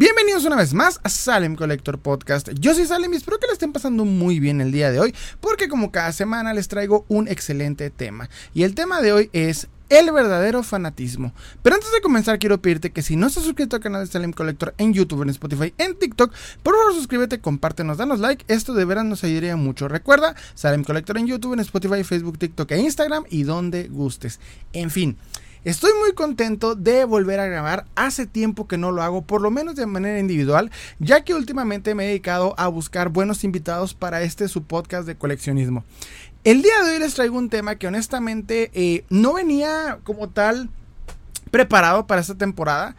Bienvenidos una vez más a Salem Collector Podcast. Yo soy Salem y espero que le estén pasando muy bien el día de hoy, porque como cada semana les traigo un excelente tema. Y el tema de hoy es el verdadero fanatismo. Pero antes de comenzar quiero pedirte que si no estás suscrito al canal de Salem Collector en YouTube, en Spotify, en TikTok, por favor suscríbete, compártenos, danos like, esto de veras nos ayudaría mucho. Recuerda, Salem Collector en YouTube, en Spotify, Facebook, TikTok e Instagram y donde gustes. En fin. Estoy muy contento de volver a grabar. Hace tiempo que no lo hago, por lo menos de manera individual, ya que últimamente me he dedicado a buscar buenos invitados para este su podcast de coleccionismo. El día de hoy les traigo un tema que honestamente eh, no venía como tal preparado para esta temporada.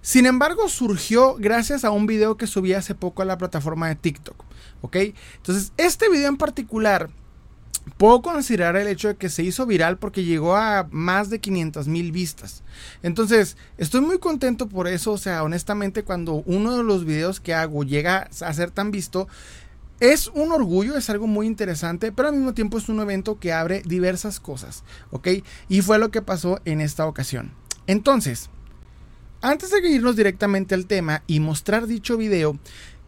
Sin embargo, surgió gracias a un video que subí hace poco a la plataforma de TikTok. ¿Ok? Entonces, este video en particular puedo considerar el hecho de que se hizo viral porque llegó a más de 500 mil vistas. Entonces, estoy muy contento por eso. O sea, honestamente, cuando uno de los videos que hago llega a ser tan visto, es un orgullo, es algo muy interesante, pero al mismo tiempo es un evento que abre diversas cosas, ¿ok? Y fue lo que pasó en esta ocasión. Entonces, antes de irnos directamente al tema y mostrar dicho video,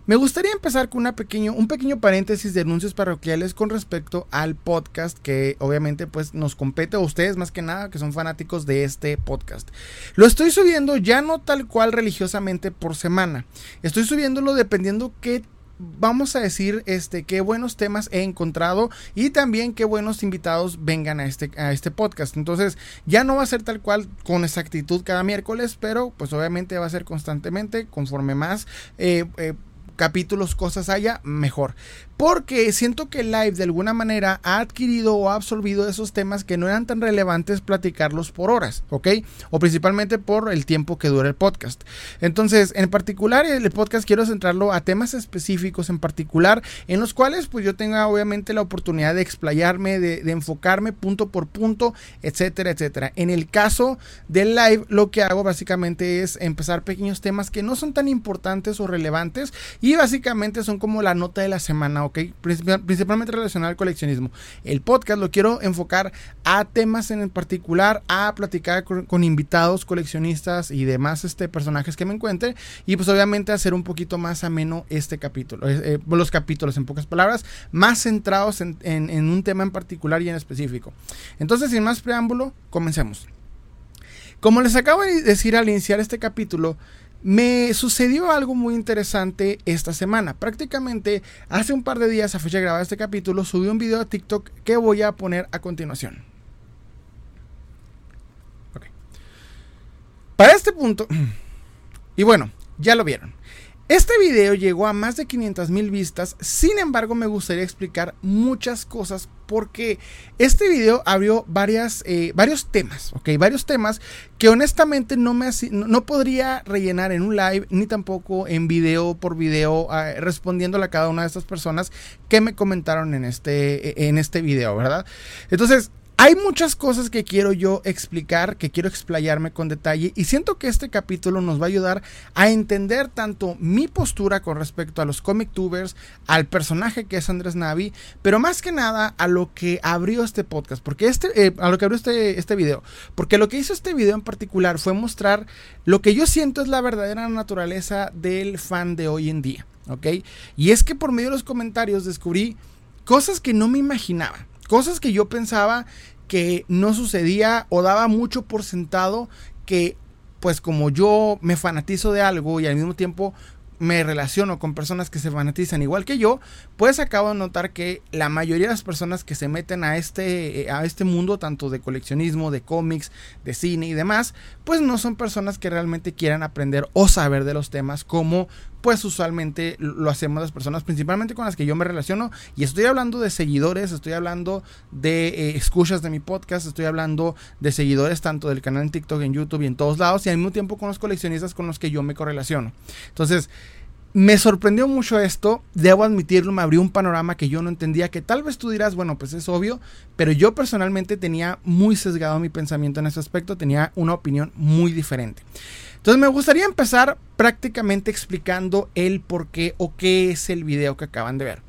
me gustaría empezar con una pequeño, un pequeño paréntesis de anuncios parroquiales con respecto al podcast que obviamente pues nos compete a ustedes más que nada que son fanáticos de este podcast. Lo estoy subiendo ya no tal cual religiosamente por semana. Estoy subiéndolo dependiendo qué vamos a decir este qué buenos temas he encontrado y también qué buenos invitados vengan a este a este podcast entonces ya no va a ser tal cual con exactitud cada miércoles pero pues obviamente va a ser constantemente conforme más eh, eh, capítulos, cosas haya, mejor. Porque siento que Live de alguna manera ha adquirido o ha absorbido esos temas que no eran tan relevantes platicarlos por horas, ¿ok? O principalmente por el tiempo que dura el podcast. Entonces, en particular, el podcast quiero centrarlo a temas específicos en particular, en los cuales pues yo tenga obviamente la oportunidad de explayarme, de, de enfocarme punto por punto, etcétera, etcétera. En el caso del live, lo que hago básicamente es empezar pequeños temas que no son tan importantes o relevantes y básicamente son como la nota de la semana, Principalmente relacionado al coleccionismo. El podcast lo quiero enfocar a temas en particular, a platicar con, invitados, coleccionistas y demás este, personajes que me encuentre. Y pues obviamente hacer un poquito más ameno este capítulo, eh, eh, los capítulos en pocas palabras, más centrados en, en un tema en particular y en específico. Entonces, sin más preámbulo, comencemos. Como les acabo de decir al iniciar este capítulo, me sucedió algo muy interesante esta semana. Prácticamente hace un par de días, a fecha de grabar este capítulo, subí un video a TikTok que voy a poner a continuación. Para este punto, y bueno, ya lo vieron. Este video llegó a más de 500 mil vistas, sin embargo me gustaría explicar muchas cosas porque este video abrió eh, varios temas, ok, varios temas que honestamente no, me, no, podría rellenar en un live ni tampoco en video por video uh, respondiéndole a cada una de estas personas que me comentaron en este, en este video, ¿verdad? Entonces, hay muchas cosas que quiero yo explicar, que quiero explayarme con detalle y siento que este capítulo nos va a ayudar a entender tanto mi postura con respecto a los comic tubers, al personaje que es Andrés Navi, pero más que nada a lo que abrió este podcast, porque este, eh, a lo que abrió este, este video, porque lo que hizo este video en particular fue mostrar lo que yo siento es la verdadera naturaleza del fan de hoy en día, ¿ok? Y es que por medio de los comentarios descubrí cosas que no me imaginaba. Cosas que yo pensaba que no sucedía o daba mucho por sentado que pues como yo me fanatizo de algo y al mismo tiempo me relaciono con personas que se fanatizan igual que yo, pues acabo de notar que la mayoría de las personas que se meten a este, eh, a este mundo, tanto de coleccionismo, de cómics, de cine y demás, pues no son personas que realmente quieran aprender o saber de los temas como pues usualmente lo hacemos las personas, principalmente con las que yo me relaciono. Y estoy hablando de seguidores, estoy hablando de eh, escuchas de mi podcast, estoy hablando de seguidores tanto del canal en TikTok, en YouTube y en todos lados, y al mismo tiempo con los coleccionistas con los que yo me correlaciono. Entonces, me sorprendió mucho esto, debo admitirlo, me abrió un panorama que yo no entendía, que tal vez tú dirás, bueno, pues es obvio, pero yo personalmente tenía muy sesgado mi pensamiento en ese aspecto, tenía una opinión muy diferente. Entonces me gustaría empezar prácticamente explicando el por qué o qué es el video que acaban de ver.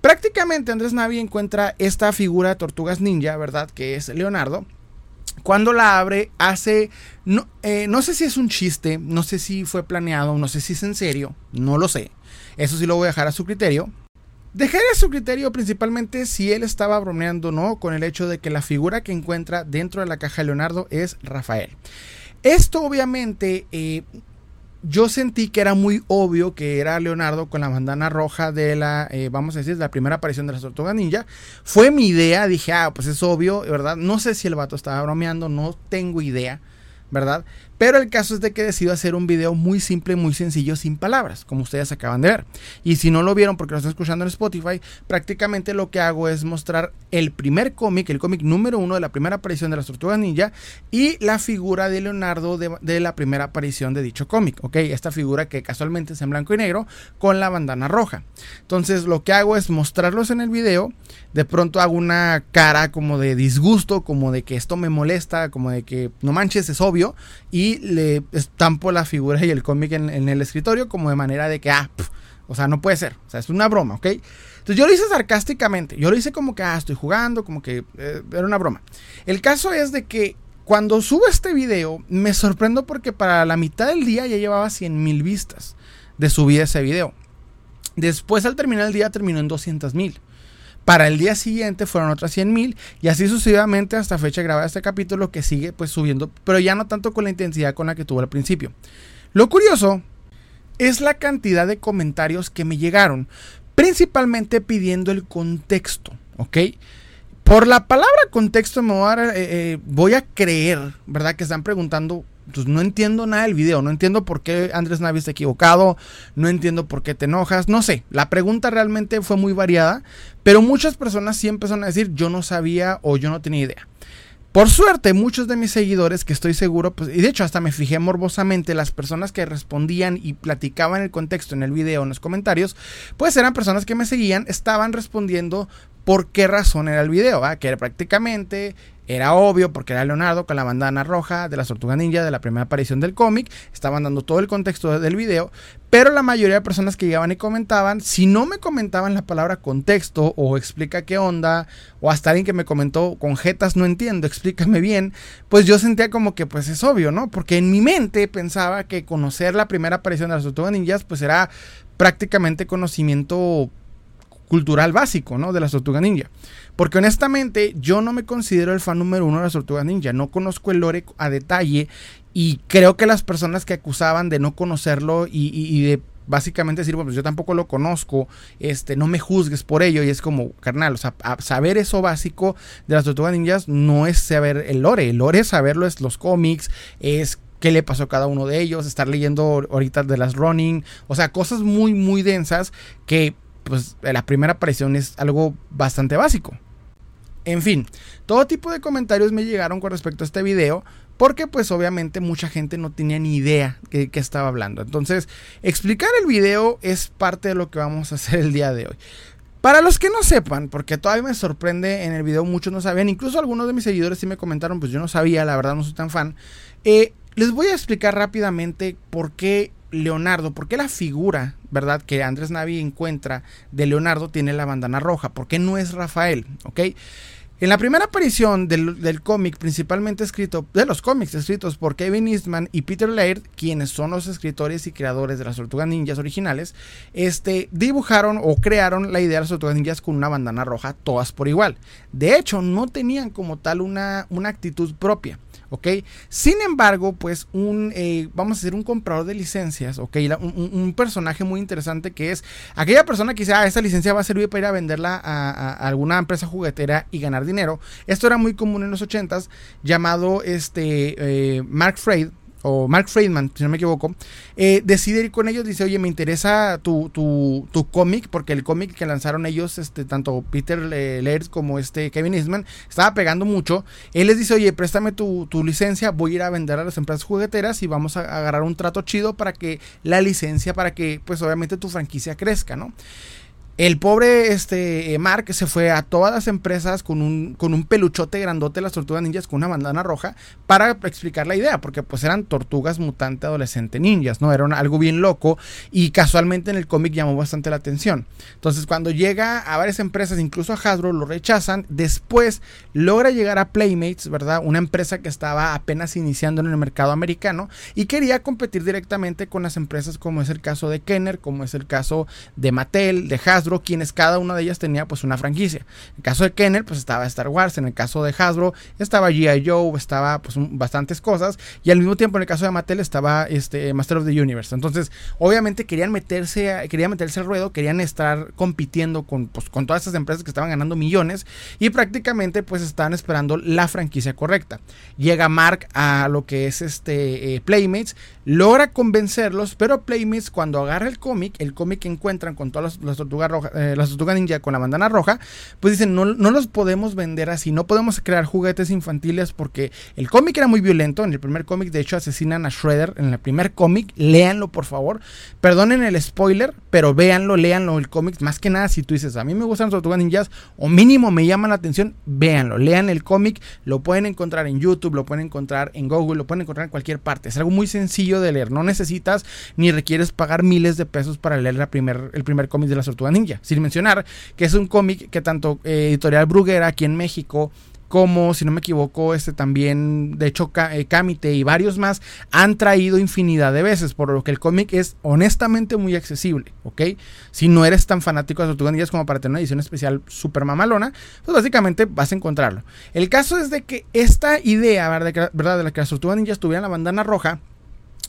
Prácticamente Andrés Navi encuentra esta figura de tortugas ninja, ¿verdad? Que es Leonardo. cuando la abre, hace, no, eh, no sé si es un chiste, no sé si fue planeado, no sé si es en serio, no lo sé. Eso sí lo voy a dejar a su criterio. Dejaré a su criterio principalmente si él estaba bromeando o no con el hecho de que la figura que encuentra dentro de la caja de Leonardo es Rafael. Esto obviamente eh, yo sentí que era muy obvio que era Leonardo con la bandana roja de la, eh, vamos a decir, la primera aparición de la Tortuga Ninja. Fue mi idea, dije, ah, pues es obvio, ¿verdad? No sé si el vato estaba bromeando, no tengo idea. ¿verdad? Pero el caso es de que decido hacer un video muy simple, muy sencillo, sin palabras, como ustedes acaban de ver. Y si no lo vieron porque lo están escuchando en Spotify, prácticamente lo que hago es mostrar el primer cómic, el cómic número uno de la primera aparición de las Tortugas Ninja y la figura de Leonardo de, la primera aparición de dicho cómic. Esta figura que casualmente es en blanco y negro con la bandana roja. Entonces lo que hago es mostrarlos en el video, de pronto hago una cara como de disgusto, como de que esto me molesta, como de que no manches, es obvio y le estampo la figura y el cómic en, el escritorio como de manera de que, ah, o sea, no puede ser, o sea, es una broma, ¿ok? Entonces yo lo hice sarcásticamente, yo lo hice como que, ah, estoy jugando, como que eh, era una broma. El caso es de que cuando subo este video, me sorprendo porque para la mitad del día ya llevaba 100 mil vistas de subir ese video. Después al terminar el día terminó en 200 mil. Para el día siguiente fueron otras 100 mil y así sucesivamente hasta fecha de grabar este capítulo que sigue pues subiendo, pero ya no tanto con la intensidad con la que tuvo al principio. Lo curioso es la cantidad de comentarios que me llegaron, principalmente pidiendo el contexto, ¿ok? Por la palabra contexto me voy a, eh, eh, voy a creer, ¿verdad? Que están preguntando no entiendo nada del video, no entiendo por qué Andrés Navi está equivocado, no entiendo por qué te enojas, no sé, la pregunta realmente fue muy variada, pero muchas personas sí empezaron a decir yo no sabía o yo no tenía idea. Por suerte, muchos de mis seguidores, que estoy seguro, pues, y de hecho hasta me fijé morbosamente, las personas que respondían y platicaban el contexto en el video, en los comentarios, pues eran personas que me seguían, estaban respondiendo por qué razón era el video, que era prácticamente era obvio porque era Leonardo con la bandana roja de la Tortuga Ninja de la primera aparición del cómic. Estaban dando todo el contexto del video. Pero la mayoría de personas que llegaban y comentaban, si no me comentaban la palabra contexto o explica qué onda, o hasta alguien que me comentó con jetas no entiendo, explícame bien, pues yo sentía como que pues es obvio, ¿no? Porque en mi mente pensaba que conocer la primera aparición de las Tortugas Ninjas pues era prácticamente conocimiento cultural básico, ¿no? De la Tortuga Ninja. Porque honestamente yo no me considero el fan número uno de la Tortuga Ninja. No conozco el lore a detalle y creo que las personas que acusaban de no conocerlo y, de básicamente decir, bueno, pues yo tampoco lo conozco, este, no me juzgues por ello, y es como, carnal, o sea, saber eso básico de las tortugas ninjas no es saber el lore, el lore es saberlo, es los cómics, es qué le pasó a cada uno de ellos, estar leyendo ahorita de las running, o sea, cosas muy, muy densas que pues la primera aparición es algo bastante básico. En fin, todo tipo de comentarios me llegaron con respecto a este video. Porque pues obviamente mucha gente no tenía ni idea de qué estaba hablando. Entonces, explicar el video es parte de lo que vamos a hacer el día de hoy. Para los que no sepan, porque todavía me sorprende en el video, muchos no sabían, incluso algunos de mis seguidores sí me comentaron, pues yo no sabía, la verdad no soy tan fan. Eh, les voy a explicar rápidamente por qué Leonardo, ¿por qué la figura, verdad, que Andrés Navi encuentra de Leonardo tiene la bandana roja? ¿Por qué no es Rafael? ¿Ok? En la primera aparición del, cómic, principalmente escrito, de los cómics escritos por Kevin Eastman y Peter Laird, quienes son los escritores y creadores de las Tortugas Ninjas originales, este, dibujaron o crearon la idea de las Tortugas Ninjas con una bandana roja, todas por igual. De hecho, no tenían como tal una, una actitud propia. ¿Ok? Sin embargo, pues un, eh, vamos a decir, un comprador de licencias, ¿ok? un, personaje muy interesante que es aquella persona que dice, ah, esta licencia va a servir para ir a venderla a, alguna empresa juguetera y ganar dinero. Esto era muy común en los 80s, llamado este, eh, Mark Freid, o Mark Friedman, si no me equivoco, eh, decide ir con ellos, dice, oye, me interesa tu, tu, tu cómic, porque el cómic que lanzaron ellos, este, tanto Peter Laird como este Kevin Eastman, estaba pegando mucho. Él les dice, oye, préstame tu, tu, licencia, voy a ir a vender a las empresas jugueteras y vamos a agarrar un trato chido para que la licencia, para que, pues obviamente tu franquicia crezca, ¿no? El pobre este, Mark se fue a todas las empresas con un, con un peluchote grandote de las tortugas ninjas con una bandana roja para explicar la idea, porque pues eran tortugas mutante adolescente ninjas, ¿no? Era algo bien loco y casualmente en el cómic llamó bastante la atención. Entonces cuando llega a varias empresas, incluso a Hasbro, lo rechazan, después logra llegar a Playmates, ¿verdad? Una empresa que estaba apenas iniciando en el mercado americano y quería competir directamente con las empresas como es el caso de Kenner, como es el caso de Mattel, de Hasbro, quienes cada una de ellas tenía pues una franquicia. En el caso de Kenner, pues estaba Star Wars, en el caso de Hasbro estaba G.I. Joe, estaba pues bastantes cosas, y al mismo tiempo en el caso de Mattel estaba este Master of the Universe. Entonces, obviamente querían meterse, querían meterse al ruedo, querían estar compitiendo con, pues, con todas estas empresas que estaban ganando millones, y prácticamente pues estaban esperando la franquicia correcta. Llega Mark a lo que es este eh, Playmates, logra convencerlos, pero Playmates cuando agarra el cómic, el cómic que encuentran con todas las, tortugas rojas, eh, las tortugas ninja con la bandana roja, pues dicen, no, no los podemos vender así, no podemos crear juguetes infantiles porque el cómic era muy violento, en el primer cómic de hecho asesinan a Shredder, en el primer cómic, léanlo por favor, perdonen el spoiler, pero véanlo, léanlo el cómic, más que nada si tú dices, a mí me gustan las tortugas ninjas o mínimo me llaman la atención, véanlo, lean el cómic, lo pueden encontrar en YouTube, lo pueden encontrar en Google, lo pueden encontrar en cualquier parte, es algo muy sencillo de leer. No necesitas ni requieres pagar miles de pesos para leer la primer, el primer cómic de la Tortuga Sin mencionar que es un cómic que tanto eh, Editorial Bruguera aquí en México como, si no me equivoco, este también, de hecho, Kamite eh, y varios más han traído infinidad de veces, por lo que el cómic es honestamente muy accesible, ¿ok? Si no eres tan fanático de Tortugas Ninjas como para tener una edición especial super mamalona, pues básicamente vas a encontrarlo. El caso es de que esta idea, ¿verdad? De, la que las Tortugas Ninjas tuvieran la bandana roja,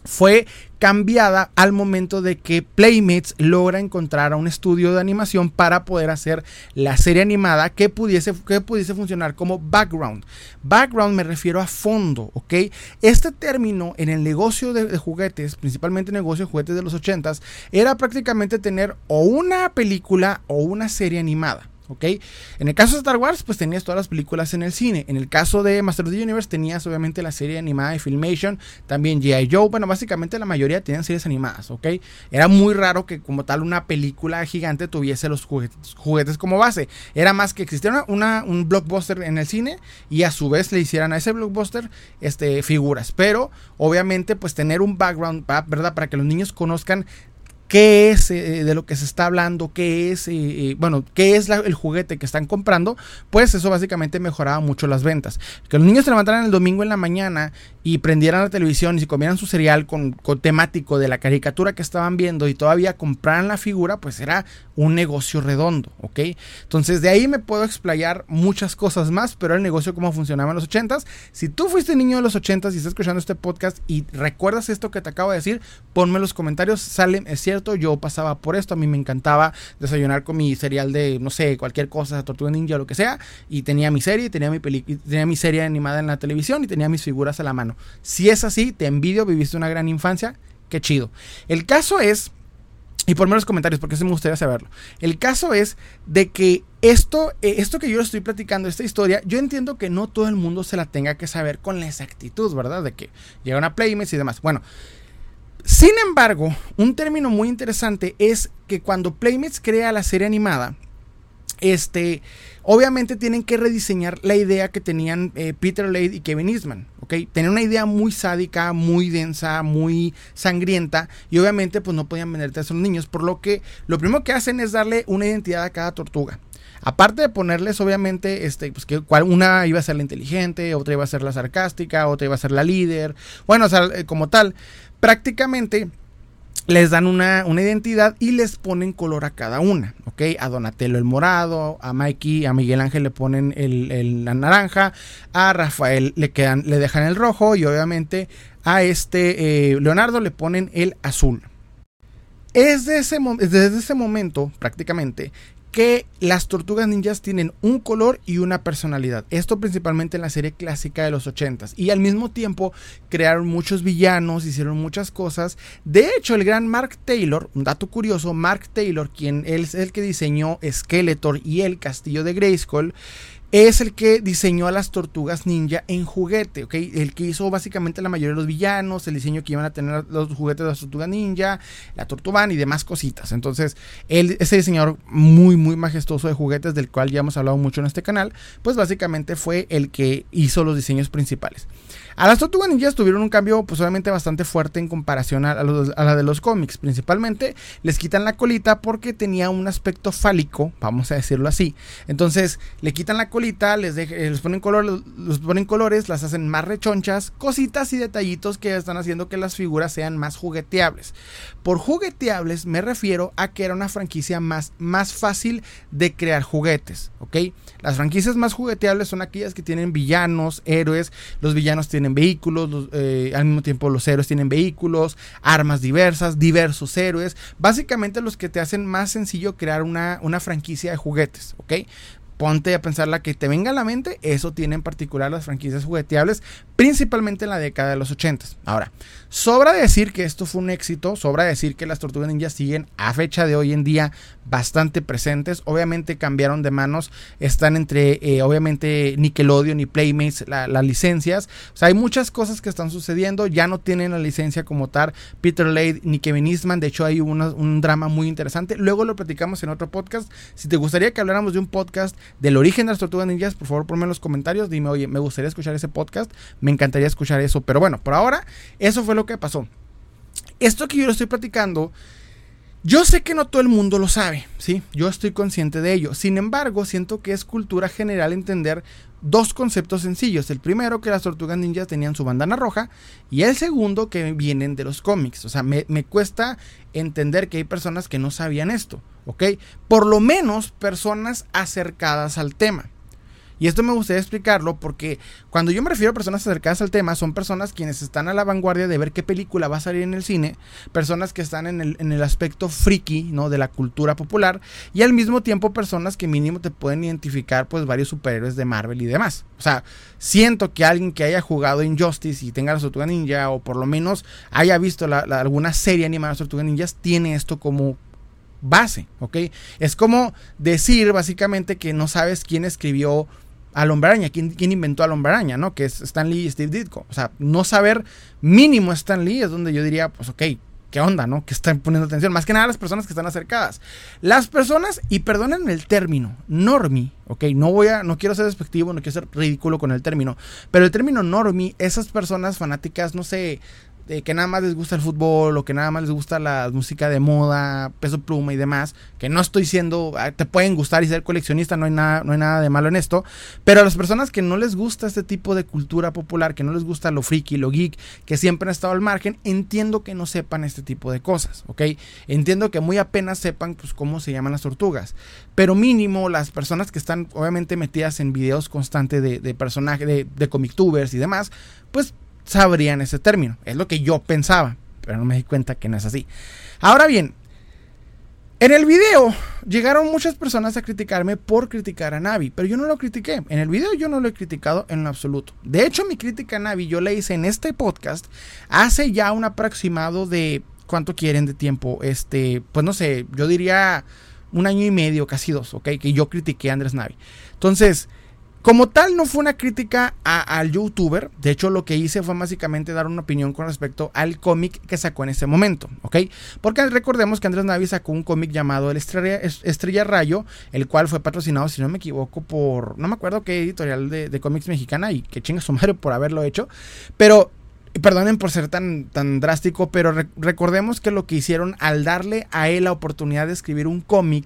fue cambiada al momento de que Playmates logra encontrar a un estudio de animación para poder hacer la serie animada que pudiese, que pudiese funcionar como background. Background me refiero a fondo, ¿ok? Este término en el negocio de, juguetes, principalmente negocio de juguetes de los 80s, era prácticamente tener o una película o una serie animada. En el caso de Star Wars, pues tenías todas las películas en el cine. En el caso de Master of the Universe, tenías obviamente la serie animada de Filmation, también G.I. Joe. Bueno, básicamente la mayoría tenían series animadas, ¿ok? Era muy raro que como tal una película gigante tuviese los juguetes, como base. Era más que existiera una, un blockbuster en el cine y a su vez le hicieran a ese blockbuster este, figuras. Pero obviamente, pues tener un background, ¿verdad? Para que los niños conozcan qué es eh, de lo que se está hablando, qué es, eh, eh, bueno, qué es el juguete que están comprando, pues eso básicamente mejoraba mucho las ventas. Que los niños se levantaran el domingo en la mañana y prendieran la televisión y se comieran su cereal con, temático de la caricatura que estaban viendo y todavía compraran la figura, pues era un negocio redondo, ¿ok? Entonces de ahí me puedo explayar muchas cosas más, pero el negocio cómo funcionaba en los 80s. Si tú fuiste niño de los 80s y estás escuchando este podcast y recuerdas esto que te acabo de decir, ponme en los comentarios, sale, es cierto, yo pasaba por esto, a mí me encantaba desayunar con mi cereal de, no sé, cualquier cosa, Tortuga Ninja lo que sea, y tenía mi serie, tenía mi, tenía mi serie animada en la televisión y tenía mis figuras a la mano. Si es así, te envidio, viviste una gran infancia, qué chido. El caso es, y por menos comentarios, porque eso me gustaría saberlo. El caso es de que esto, eh, esto que yo estoy platicando, esta historia, yo entiendo que no todo el mundo se la tenga que saber con la exactitud, ¿verdad? De que llegan a Playmates y demás. Bueno, sin embargo, un término muy interesante es que cuando Playmates crea la serie animada, este, obviamente tienen que rediseñar la idea que tenían eh, Peter Lade y Kevin Eastman, ¿ok? Tenían una idea muy sádica, muy densa, muy sangrienta y obviamente pues no podían venderte a esos niños, por lo que lo primero que hacen es darle una identidad a cada tortuga. Aparte de ponerles, obviamente, este, pues que una iba a ser la inteligente, otra iba a ser la sarcástica, otra iba a ser la líder. Bueno, o sea, eh, como tal, prácticamente les dan una, identidad y les ponen color a cada una, ¿ok? A Donatello el morado, a Mikey, a Miguel Ángel le ponen el, la naranja, a Rafael le, quedan, le dejan el rojo y obviamente a este eh, Leonardo le ponen el azul. Es ese, desde ese momento, prácticamente, que las tortugas ninjas tienen un color y una personalidad. Esto principalmente en la serie clásica de los 80s. Y al mismo tiempo crearon muchos villanos, hicieron muchas cosas. De hecho, el gran Mark Taylor, un dato curioso, Mark Taylor, quien es el que diseñó Skeletor y el castillo de Grayskull, es el que diseñó a las tortugas ninja en juguete, ¿ok? El que hizo básicamente la mayoría de los villanos, el diseño que iban a tener los juguetes de las tortugas ninja, la tortugan y demás cositas. Entonces, él, ese diseñador muy, muy majestuoso de juguetes, del cual ya hemos hablado mucho en este canal, pues básicamente fue el que hizo los diseños principales. A las Tortugas Ninjas tuvieron un cambio pues obviamente bastante fuerte en comparación a, la de los cómics. Principalmente les quitan la colita porque tenía un aspecto fálico, vamos a decirlo así. Entonces le quitan la colita, les, les ponen, color, ponen colores, las hacen más rechonchas, cositas y detallitos que están haciendo que las figuras sean más jugueteables. Por jugueteables me refiero a que era una franquicia más, más fácil de crear juguetes, ¿ok? Las franquicias más jugueteables son aquellas que tienen villanos, héroes, los villanos tienen vehículos, eh, al mismo tiempo los héroes tienen vehículos, armas diversas, diversos héroes, básicamente los que te hacen más sencillo crear una, una franquicia de juguetes, ¿ok? ponte a pensar la que te venga a la mente, eso tiene en particular las franquicias jugueteables, principalmente en la década de los 80. Ahora, sobra decir que esto fue un éxito, sobra decir que las tortugas ninjas siguen a fecha de hoy en día bastante presentes, obviamente cambiaron de manos, están entre eh, obviamente Nickelodeon y Playmates las licencias, o sea, hay muchas cosas que están sucediendo, ya no tienen la licencia como tal. Peter Lade ni Kevin Eastman, de hecho hay un drama muy interesante, luego lo platicamos en otro podcast, si te gustaría que habláramos de un podcast del origen de las tortugas ninjas, por favor ponme en los comentarios, dime, oye, me gustaría escuchar ese podcast, me encantaría escuchar eso, pero bueno, por ahora, eso fue lo que pasó. Esto que yo lo estoy platicando, yo sé que no todo el mundo lo sabe, ¿sí? Yo estoy consciente de ello. Sin embargo, siento que es cultura general entender dos conceptos sencillos. El primero, que las tortugas ninjas tenían su bandana roja. Y el segundo, que vienen de los cómics. O sea, me, me cuesta entender que hay personas que no sabían esto. ¿ok? Por lo menos personas acercadas al tema. Y esto me gustaría explicarlo porque cuando yo me refiero a personas acercadas al tema, son personas quienes están a la vanguardia de ver qué película va a salir en el cine, personas que están en el, en el aspecto friki, ¿no? De la cultura popular, y al mismo tiempo personas que mínimo te pueden identificar, pues, varios superhéroes de Marvel y demás. O sea, siento que alguien que haya jugado Injustice y tenga la Tortuga Ninja, o por lo menos haya visto alguna serie animada de Tortuga Ninjas, tiene esto como base, ¿ok? Es como decir básicamente que no sabes quién escribió al Hombre Araña, quién, quién inventó al Hombre Araña, ¿no? Que es Stan Lee y Steve Ditko. O sea, no saber mínimo Stan Lee es donde yo diría, pues ok, ¿qué onda, no? Que están poniendo atención. Más que nada las personas que están acercadas. Las personas, y perdónenme el término, normie, ok, no voy a, no quiero ser despectivo, no quiero ser ridículo con el término, pero el término normie, esas personas fanáticas, no sé, que nada más les gusta el fútbol o que nada más les gusta la música de moda, peso pluma y demás, que no estoy siendo, ah, te pueden gustar y ser coleccionista, no hay nada, no hay nada de malo en esto, pero a las personas que no les gusta este tipo de cultura popular, que no les gusta lo friki, lo geek, que siempre han estado al margen, entiendo que no sepan este tipo de cosas, ¿ok? Entiendo que muy apenas sepan pues cómo se llaman las tortugas, pero mínimo las personas que están obviamente metidas en videos constantes de, de personajes, de, de comic tubers y demás, pues sabrían ese término. Es lo que yo pensaba, pero no me di cuenta que no es así. Ahora bien, en el video llegaron muchas personas a criticarme por criticar a Navi, pero yo no lo critiqué. En el video yo no lo he criticado en lo absoluto. De hecho, mi crítica a Navi yo la hice en este podcast hace ya un aproximado de cuánto quieren de tiempo. Este, pues no sé, yo diría un año y medio, casi dos, ¿ok? Que yo critiqué a Andrés Navi. Entonces, como tal, no fue una crítica al youtuber. De hecho, lo que hice fue básicamente dar una opinión con respecto al cómic que sacó en ese momento, ¿ok? Porque recordemos que Andrés Navi sacó un cómic llamado El Estrella, Rayo, el cual fue patrocinado, si no me equivoco, por. No me acuerdo qué editorial de, cómics mexicana y que chinga su madre por haberlo hecho. Pero perdonen por ser tan, tan drástico, pero recordemos que lo que hicieron al darle a él la oportunidad de escribir un cómic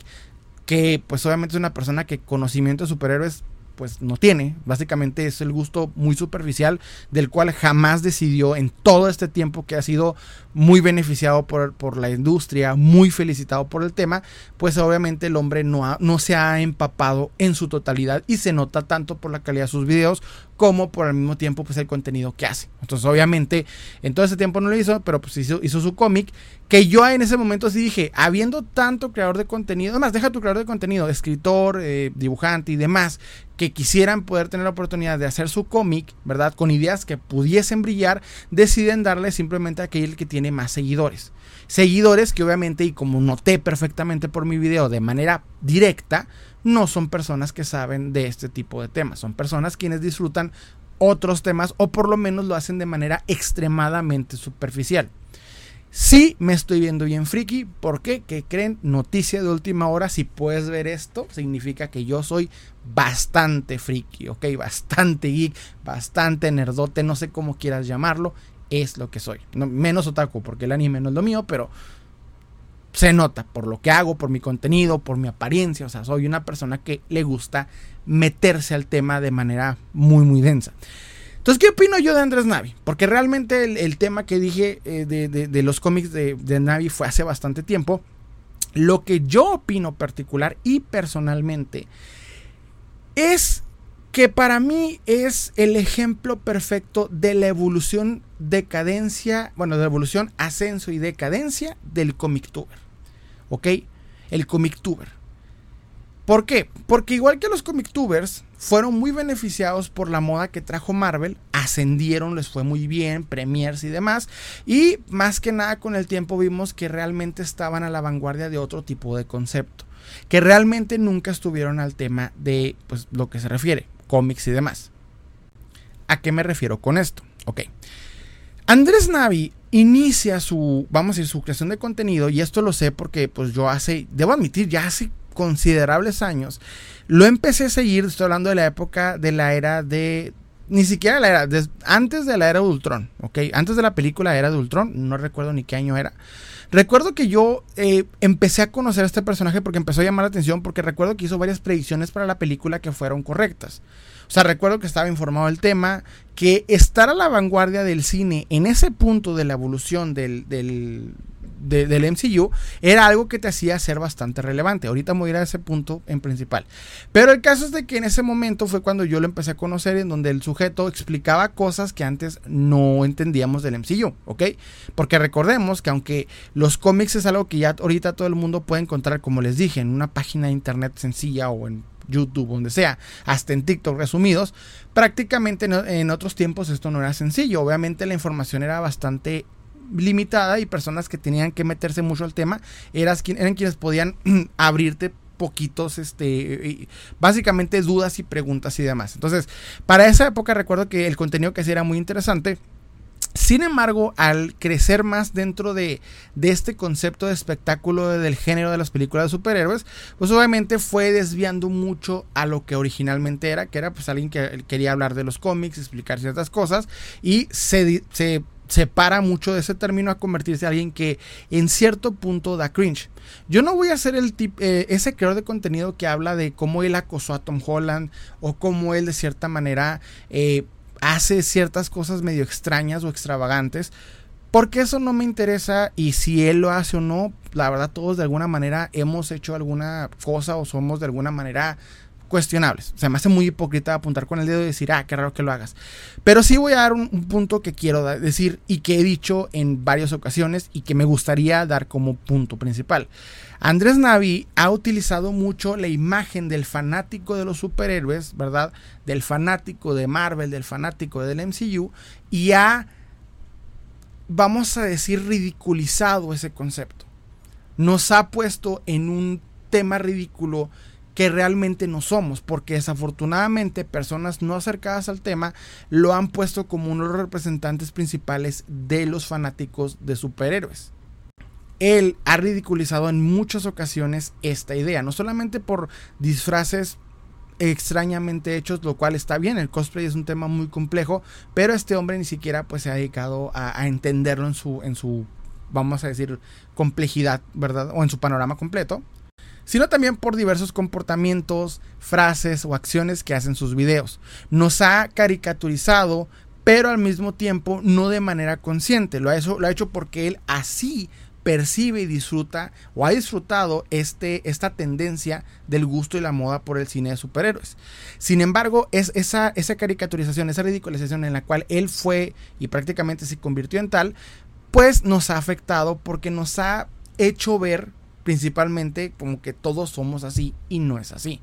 que pues obviamente es una persona que conocimiento de superhéroes pues no tiene. Básicamente es el gusto muy superficial del cual jamás decidió en todo este tiempo que ha sido muy beneficiado por, por la industria, muy felicitado por el tema, pues obviamente el hombre no, no se ha empapado en su totalidad y se nota tanto por la calidad de sus videos como por el mismo tiempo pues el contenido que hace. Entonces obviamente en todo ese tiempo no lo hizo, pero pues hizo, hizo su cómic que yo en ese momento sí dije, habiendo tanto creador de contenido, además deja tu creador de contenido, escritor, eh, dibujante y demás, que quisieran poder tener la oportunidad de hacer su cómic, ¿verdad? Con ideas que pudiesen brillar, deciden darle simplemente a aquel que tiene más seguidores. Seguidores que obviamente, y como noté perfectamente por mi video de manera directa, no son personas que saben de este tipo de temas, son personas quienes disfrutan otros temas o por lo menos lo hacen de manera extremadamente superficial. Sí me estoy viendo bien friki. ¿Por qué? Creen? Noticia de última hora. Si puedes ver esto, significa que yo soy bastante friki, ¿ok? Bastante geek, bastante nerdote, no sé cómo quieras llamarlo. Es lo que soy. menos otaku, porque el anime no es lo mío, pero se nota por lo que hago, por mi contenido, por mi apariencia. O sea, soy una persona que le gusta meterse al tema de manera muy, muy densa. Entonces, ¿qué opino yo de Andrés Navi? Porque realmente el, tema que dije eh, de, los cómics de, de Navi fue hace bastante tiempo. Lo que yo opino particular y personalmente es que para mí es el ejemplo perfecto de la evolución, decadencia, bueno, de evolución, ascenso y decadencia del comic tuber. ¿Ok? El comic tuber. ¿Por qué? Porque igual que los comic tubers fueron muy beneficiados por la moda que trajo Marvel, ascendieron, les fue muy bien, premiers y demás, y más que nada con el tiempo vimos que realmente estaban a la vanguardia de otro tipo de concepto, que realmente nunca estuvieron al tema de pues lo que se refiere, cómics y demás. ¿A qué me refiero con esto? Ok. Andrés Navi inicia su, vamos a decir, su creación de contenido, y esto lo sé porque pues yo hace, debo admitir, ya hace considerables años. Lo empecé a seguir, estoy hablando de la época de la era de... Ni siquiera la era, antes de la era de Ultron, ¿ok? Antes de la película Era de Ultron, no recuerdo ni qué año era. Recuerdo que yo eh, empecé a conocer a este personaje porque empezó a llamar la atención, porque recuerdo que hizo varias predicciones para la película que fueron correctas. O sea, recuerdo que estaba informado del tema, que estar a la vanguardia del cine en ese punto de la evolución del, del MCU era algo que te hacía ser bastante relevante. Ahorita me voy a ir a ese punto en principal. Pero el caso es de que en ese momento fue cuando yo lo empecé a conocer, en donde el sujeto explicaba cosas que antes no entendíamos del MCU, ¿ok? Porque recordemos que aunque los cómics es algo que ya ahorita todo el mundo puede encontrar, como les dije, en una página de internet sencilla o en YouTube, donde sea, hasta en TikTok resumidos, prácticamente en, otros tiempos esto no era sencillo. Obviamente la información era bastante limitada y personas que tenían que meterse mucho al tema eran, eran quienes podían abrirte poquitos, este, básicamente dudas y preguntas y demás. Entonces, para esa época recuerdo que el contenido que hacía era muy interesante. Sin embargo, al crecer más dentro de, de, este concepto de espectáculo del género de las películas de superhéroes, pues obviamente fue desviando mucho a lo que originalmente era, que era pues alguien que quería hablar de los cómics, explicar ciertas cosas, y se separa mucho de ese término a convertirse en alguien que en cierto punto da cringe. Yo no voy a ser el tip, eh, ese creador de contenido que habla de cómo él acosó a Tom Holland o cómo él de cierta manera eh, hace ciertas cosas medio extrañas o extravagantes. Porque eso no me interesa y si él lo hace o no, la verdad todos de alguna manera hemos hecho alguna cosa o somos de alguna manera cuestionables. O sea, me hace muy hipócrita apuntar con el dedo y decir, ah, qué raro que lo hagas. Pero sí voy a dar un, punto que quiero decir y que he dicho en varias ocasiones y que me gustaría dar como punto principal. Andrés Navi ha utilizado mucho la imagen del fanático de los superhéroes, ¿verdad? Del fanático de Marvel, del fanático del MCU y ha, vamos a decir, ridiculizado ese concepto. Nos ha puesto en un tema ridículo que realmente no somos, porque desafortunadamente personas no acercadas al tema lo han puesto como uno de los representantes principales de los fanáticos de superhéroes. Él ha ridiculizado en muchas ocasiones esta idea, no solamente por disfraces extrañamente hechos, lo cual está bien, el cosplay es un tema muy complejo, pero este hombre ni siquiera pues se ha dedicado a, a entenderlo en su, en su, vamos a decir, complejidad, ¿verdad? O en su panorama completo sino también por diversos comportamientos, frases o acciones que hacen sus videos. Nos ha caricaturizado, pero al mismo tiempo no de manera consciente. Lo ha hecho, porque él así percibe y disfruta o ha disfrutado este, esta tendencia del gusto y la moda por el cine de superhéroes. Sin embargo, es esa, esa caricaturización, esa ridiculización en la cual él fue y prácticamente se convirtió en tal, pues nos ha afectado porque nos ha hecho ver principalmente como que todos somos así y no es así.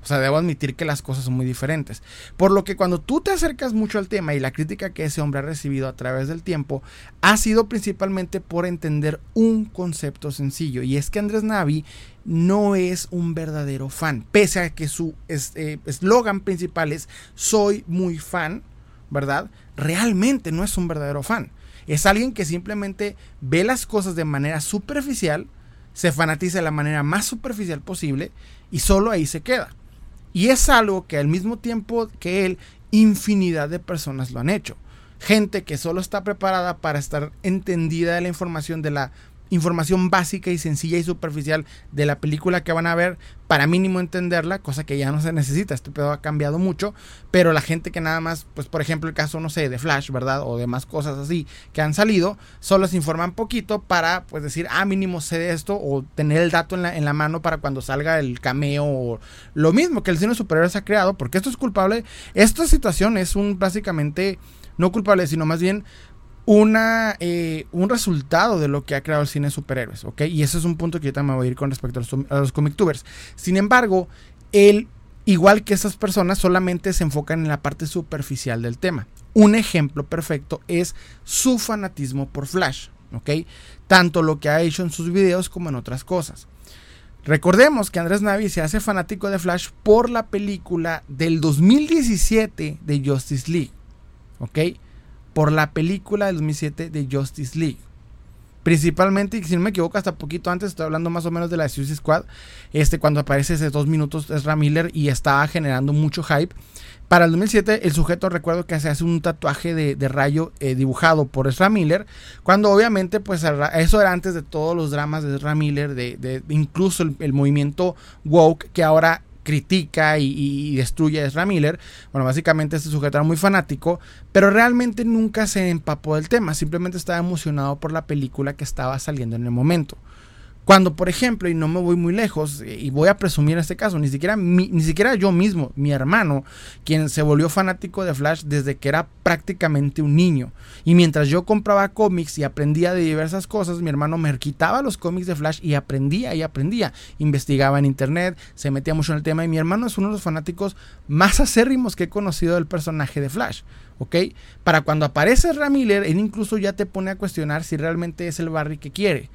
O sea, debo admitir que las cosas son muy diferentes. Por lo que cuando tú te acercas mucho al tema y la crítica que ese hombre ha recibido a través del tiempo, ha sido principalmente por entender un concepto sencillo. Y es que Andrés Navi no es un verdadero fan. Pese a que su eh, eslogan principal es soy muy fan, ¿verdad? Realmente no es un verdadero fan. Es alguien que simplemente ve las cosas de manera superficial, se fanatiza de la manera más superficial posible y solo ahí se queda. Y es algo que al mismo tiempo que él, infinidad de personas lo han hecho. Gente que solo está preparada para estar entendida de la información de la información básica y sencilla y superficial de la película que van a ver para mínimo entenderla, cosa que ya no se necesita, este pedo ha cambiado mucho, pero la gente que nada más, pues por ejemplo el caso, no sé, de Flash, ¿verdad? O de más cosas así que han salido, solo se informan poquito para pues decir, ah, mínimo sé de esto o tener el dato en la, en la mano para cuando salga el cameo o lo mismo que el cine superior se ha creado, porque esto es culpable, esta situación es un básicamente no culpable, sino más bien una, eh, un resultado de lo que ha creado el cine de superhéroes, ¿ok? Y ese es un punto que yo también voy a ir con respecto a los, a comic tubers. Sin embargo, él, igual que esas personas, solamente se enfocan en la parte superficial del tema. Un ejemplo perfecto es su fanatismo por Flash, ¿ok? Tanto lo que ha hecho en sus videos como en otras cosas. Recordemos que Andrés Navi se hace fanático de Flash por la película del 2017 de Justice League, ¿ok? Por la película del 2007 de Justice League. Principalmente, y si no me equivoco, hasta poquito antes, estoy hablando más o menos de la Suicide Squad, este, cuando aparece ese dos minutos Ezra Miller y estaba generando mucho hype. Para el 2007, el sujeto recuerdo que se hace un tatuaje de, rayo eh, dibujado por Ezra Miller, cuando obviamente, pues eso era antes de todos los dramas de Ezra Miller, de, incluso el, el, movimiento woke, que ahora critica y, destruye a Ezra Miller. Bueno, básicamente este sujeto era muy fanático, pero realmente nunca se empapó del tema, simplemente estaba emocionado por la película que estaba saliendo en el momento. Cuando, por ejemplo, y no me voy muy lejos, eh, y voy a presumir este caso, ni siquiera, ni siquiera yo mismo, mi hermano, quien se volvió fanático de Flash desde que era prácticamente un niño. Y mientras yo compraba cómics y aprendía de diversas cosas, mi hermano me quitaba los cómics de Flash y aprendía y aprendía. Investigaba en internet, se metía mucho en el tema, y mi hermano es uno de los fanáticos más acérrimos que he conocido del personaje de Flash. ¿ok? Para cuando aparece Ramiller, él incluso ya te pone a cuestionar si realmente es el Barry que quiere.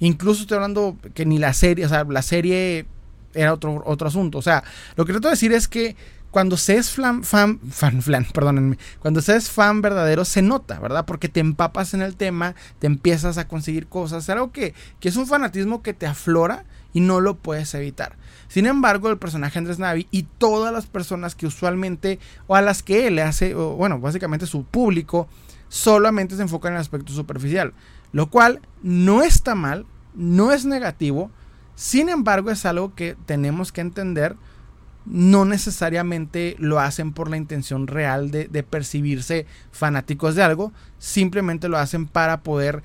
Incluso estoy hablando que ni la serie, o sea, la serie era otro, otro asunto. O sea, lo que trato de decir es que cuando se es fan, fan, fan, perdónenme, cuando se es fan verdadero se nota, ¿verdad? Porque te empapas en el tema, te empiezas a conseguir cosas, es algo que, que es un fanatismo que te aflora y no lo puedes evitar. Sin embargo, el personaje Andrés Navi y todas las personas que usualmente, o a las que él le hace, bueno, básicamente su público, solamente se enfocan en el aspecto superficial. Lo cual no está mal, no es negativo, sin embargo es algo que tenemos que entender. No necesariamente lo hacen por la intención real de, percibirse fanáticos de algo, simplemente lo hacen para poder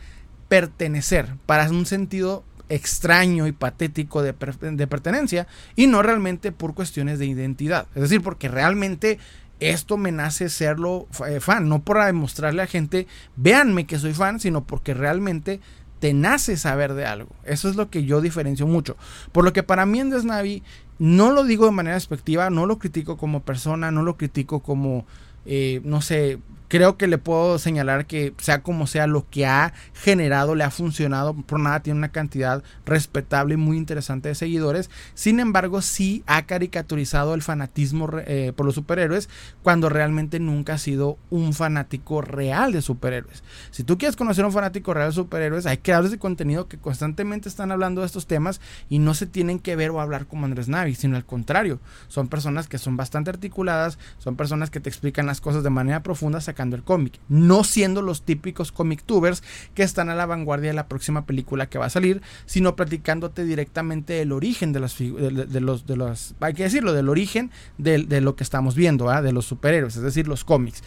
pertenecer, para un sentido extraño y patético de, de, pertenencia y no realmente por cuestiones de identidad. Es decir, porque realmente esto me nace serlo eh, fan, no por demostrarle a gente, véanme que soy fan, sino porque realmente te nace saber de algo. Eso es lo que yo diferencio mucho. Por lo que para mí en Desnavi, no lo digo de manera despectiva, no lo critico como persona, no lo critico como, eh, no sé, creo que le puedo señalar que sea como sea lo que ha generado, le ha funcionado, por nada tiene una cantidad respetable y muy interesante de seguidores. Sin embargo, sí ha caricaturizado el fanatismo eh, por los superhéroes cuando realmente nunca ha sido un fanático real de superhéroes. Si tú quieres conocer a un fanático real de superhéroes, hay creadores de contenido que constantemente están hablando de estos temas y no se tienen que ver o hablar como Andrés Navi, sino al contrario, son personas que son bastante articuladas, son personas que te explican las cosas de manera profunda, sacando el cómic, no siendo los típicos comic tubers que están a la vanguardia de la próxima película que va a salir, sino platicándote directamente del origen de, las, de, los, de los, hay que decirlo, del origen de, lo que estamos viendo, ¿ah? de los superhéroes, es decir, los cómics.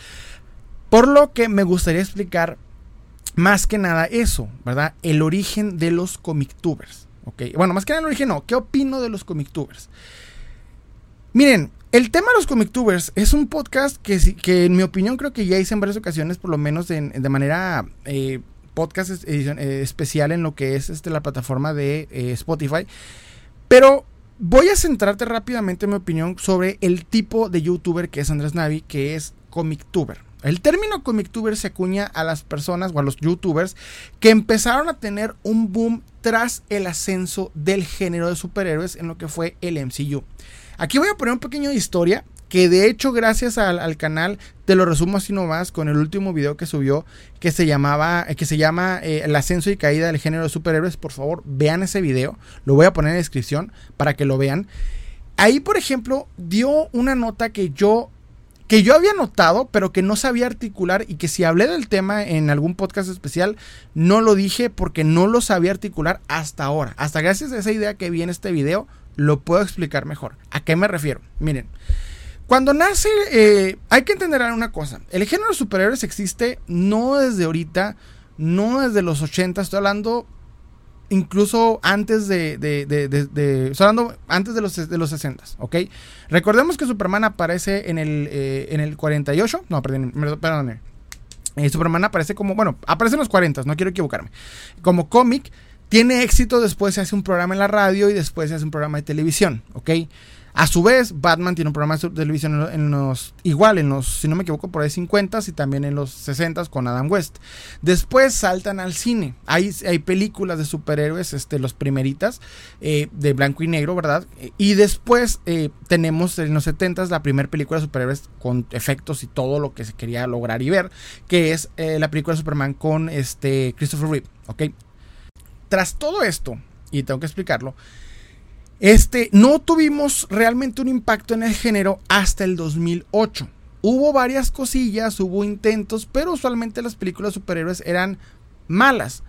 Por lo que me gustaría explicar más que nada eso, ¿verdad? El origen de los comic tubers. ¿ok? Bueno, más que nada el origen no. ¿Qué opino de los comic tubers? Miren, el tema de los comictubers es un podcast que, que en mi opinión creo que ya hice en varias ocasiones, por lo menos de, manera eh, podcast eh, especial en lo que es este, la plataforma de eh, Spotify. Pero Voy a centrarte rápidamente en mi opinión sobre el tipo de youtuber que es Andrés Navi, que es comictuber. El término comictuber se acuña a las personas o a los youtubers que empezaron a tener un boom tras el ascenso del género de superhéroes en lo que fue el MCU. Aquí voy a poner un pequeño de historia que de hecho gracias al, canal te lo resumo así nomás con el último video que subió que se llamaba que se llama eh, el ascenso y caída del género de superhéroes por favor vean ese video lo voy a poner en la descripción para que lo vean ahí por ejemplo dio una nota que yo que yo había notado, pero que no sabía articular y que si hablé del tema en algún podcast especial, no lo dije porque no lo sabía articular hasta ahora. Hasta gracias a esa idea que vi en este video, lo puedo explicar mejor. ¿A qué me refiero? Miren, cuando nace, eh, hay que entender una cosa. El género de superhéroes existe no desde ahorita, no desde los 80, estoy hablando incluso antes de, de, hablando antes de los, de los 60, ¿ok? Recordemos que Superman aparece en el, eh, en el 48, no, perdón, perdón eh, Superman aparece como, bueno, aparece en los 40, no quiero equivocarme, como cómic, tiene éxito, después se hace un programa en la radio y después se hace un programa de televisión, ¿ok? A su vez, Batman tiene un programa de televisión en los, igual en los, si no me equivoco, por ahí 50 y también en los 60 con Adam West. Después saltan al cine. Hay, hay películas de superhéroes, este, los primeritas, eh, de blanco y negro, ¿verdad? Y después eh, tenemos en los 70 la primera película de superhéroes con efectos y todo lo que se quería lograr y ver, que es eh, la película de Superman con este Christopher Reeve, ¿ok? Tras todo esto, y tengo que explicarlo, este, no tuvimos realmente un impacto en el género hasta el 2008. Hubo varias cosillas, hubo intentos, pero usualmente las películas superhéroes eran malas.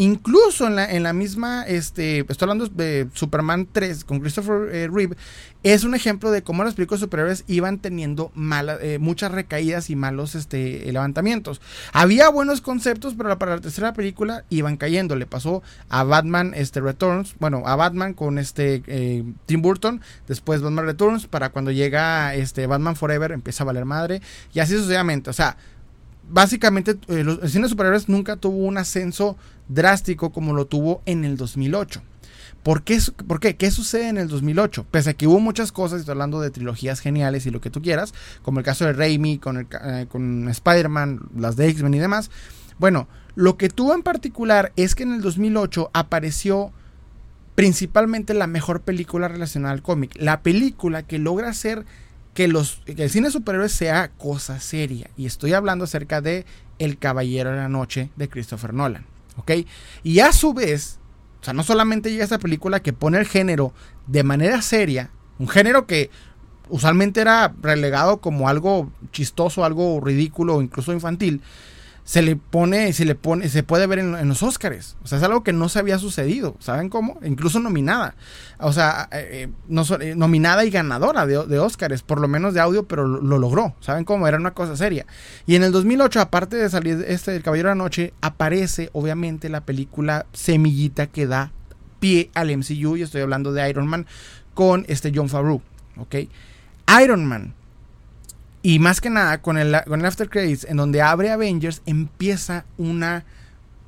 Incluso en la, en la misma, este, estoy hablando de Superman 3 con Christopher eh, Reeve, es un ejemplo de cómo las películas superiores iban teniendo eh, muchas recaídas y malos este, levantamientos. Había buenos conceptos, pero para la tercera película iban cayendo. Le pasó a Batman este, Returns, bueno, a Batman con este eh, Tim Burton, después Batman Returns, para cuando llega este, Batman Forever empieza a valer madre, y así sucesivamente. O sea, básicamente eh, los, el cine de superhéroes nunca tuvo un ascenso drástico como lo tuvo en el 2008. ¿Por qué, ¿Por qué? ¿Qué sucede en el 2008? Pese a que hubo muchas cosas, estoy hablando de trilogías geniales y lo que tú quieras, como el caso de Raimi con, eh, con Spider-Man, las de X-Men y demás. Bueno, lo que tuvo en particular es que en el 2008 apareció principalmente la mejor película relacionada al cómic. La película que logra hacer que, los, que el cine superhéroes sea cosa seria. Y estoy hablando acerca de El Caballero de la Noche de Christopher Nolan. ¿Ok? Y a su vez, o sea, no solamente llega esta película que pone el género de manera seria, un género que usualmente era relegado como algo chistoso, algo ridículo o incluso infantil, se le pone, se le pone, se puede ver en, los Oscars. O sea, es algo que no se había sucedido. ¿Saben cómo? Incluso nominada. O sea, eh, eh, eh, nominada y ganadora de, de, por lo menos de audio, pero lo, logró. ¿Saben cómo? Era una cosa seria. Y en el 2008, aparte de salir este El Caballero de la Noche, aparece obviamente la película Semillita que da pie al MCU. Y estoy hablando de Iron Man con este John Favreau. ¿Ok? Iron Man y más que nada, con el, con el After Credits, en donde abre Avengers, empieza una,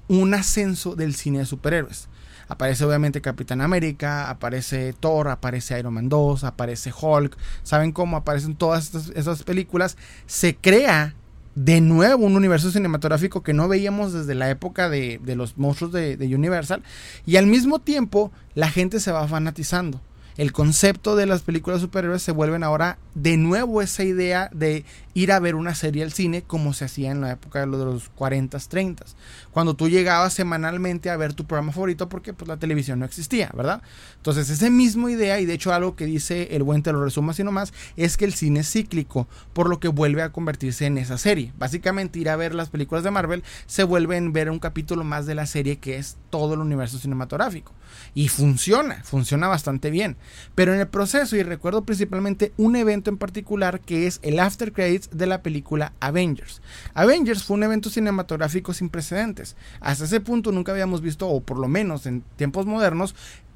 un ascenso del cine de superhéroes. Aparece obviamente Capitán América, aparece Thor, aparece Iron Man 2, aparece Hulk. ¿Saben cómo aparecen todas esas películas? Se crea de nuevo un universo cinematográfico que no veíamos desde la época de, los monstruos de, de Universal. Y al mismo tiempo la gente se va fanatizando el concepto de las películas superhéroes se vuelven ahora de nuevo esa idea de ir a ver una serie al cine como se hacía en la época de los 40, 30. Cuando tú llegabas semanalmente a ver tu programa favorito porque pues, la televisión no existía, ¿verdad? Entonces, esa misma idea, y de hecho algo que dice el buen te lo resumo así nomás, es que el cine es cíclico, por lo que vuelve a convertirse en esa serie. Básicamente ir a ver las películas de Marvel se vuelven ver un capítulo más de la serie que es todo el universo cinematográfico. Y funciona, funciona bastante bien. Pero en el proceso, y recuerdo principalmente un evento en particular que es el After Credits de la película Avengers. Avengers fue un evento cinematográfico sin precedentes. Hasta ese punto nunca habíamos visto, o por lo menos en tiempos modernos,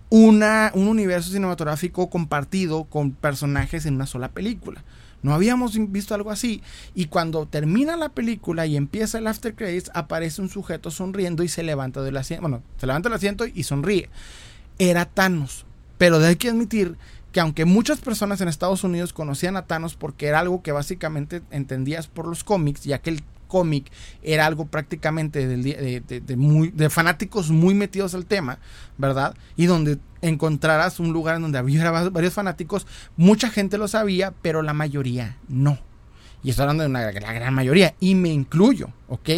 una, un universo cinematográfico compartido con personajes en una sola película. No habíamos visto algo así. Y cuando termina la película y empieza el after credits, aparece un sujeto sonriendo y se levanta del asiento. Bueno, se levanta del asiento y sonríe. Era Thanos. Pero hay que admitir que aunque muchas personas en Estados Unidos conocían a Thanos porque era algo que básicamente entendías por los cómics, ya que el cómic era algo prácticamente de, fanáticos muy metidos al tema, ¿verdad? Y donde encontrarás un lugar en donde había varios fanáticos, mucha gente lo sabía, pero la mayoría no. Y estoy hablando de una, gran mayoría, y me incluyo, ¿ok?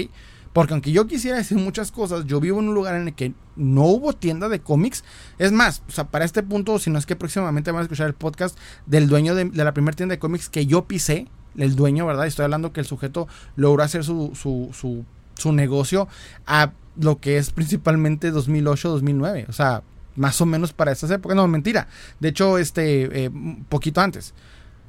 Porque aunque yo quisiera decir muchas cosas, yo vivo en un lugar en el que no hubo tienda de cómics. Es más, o sea, para este punto, si no es que próximamente van a escuchar el podcast del dueño de, la primera tienda de cómics que yo pisé, el dueño, ¿verdad? Estoy hablando que el sujeto logró hacer su, su, su, negocio a lo que es principalmente 2008-2009. O sea, más o menos para esas épocas. No, mentira. De hecho, este, eh, poquito antes.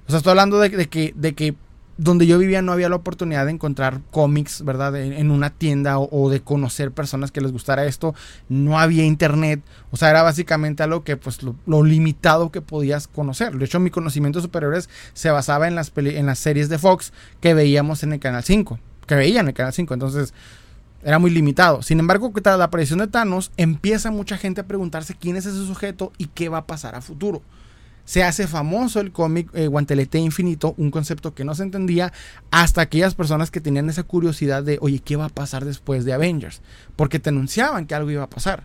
O sea, estoy hablando de, que, de que donde yo vivía no había la oportunidad de encontrar cómics, ¿verdad? En, una tienda o, de conocer personas que les gustara esto. No había internet. O sea, era básicamente algo que, pues, lo, limitado que podías conocer. De hecho, mi conocimiento superiores se basaba en las, en las series de Fox que veíamos en el Canal 5. Que veían en el Canal 5. Entonces, era muy limitado. Sin embargo, tras la aparición de Thanos, empieza mucha gente a preguntarse quién es ese sujeto y qué va a pasar a futuro se hace famoso el cómic eh, Guantelete Infinito, un concepto que no se entendía hasta aquellas personas que tenían esa curiosidad de, oye, ¿qué va a pasar después de Avengers? Porque te anunciaban que algo iba a pasar.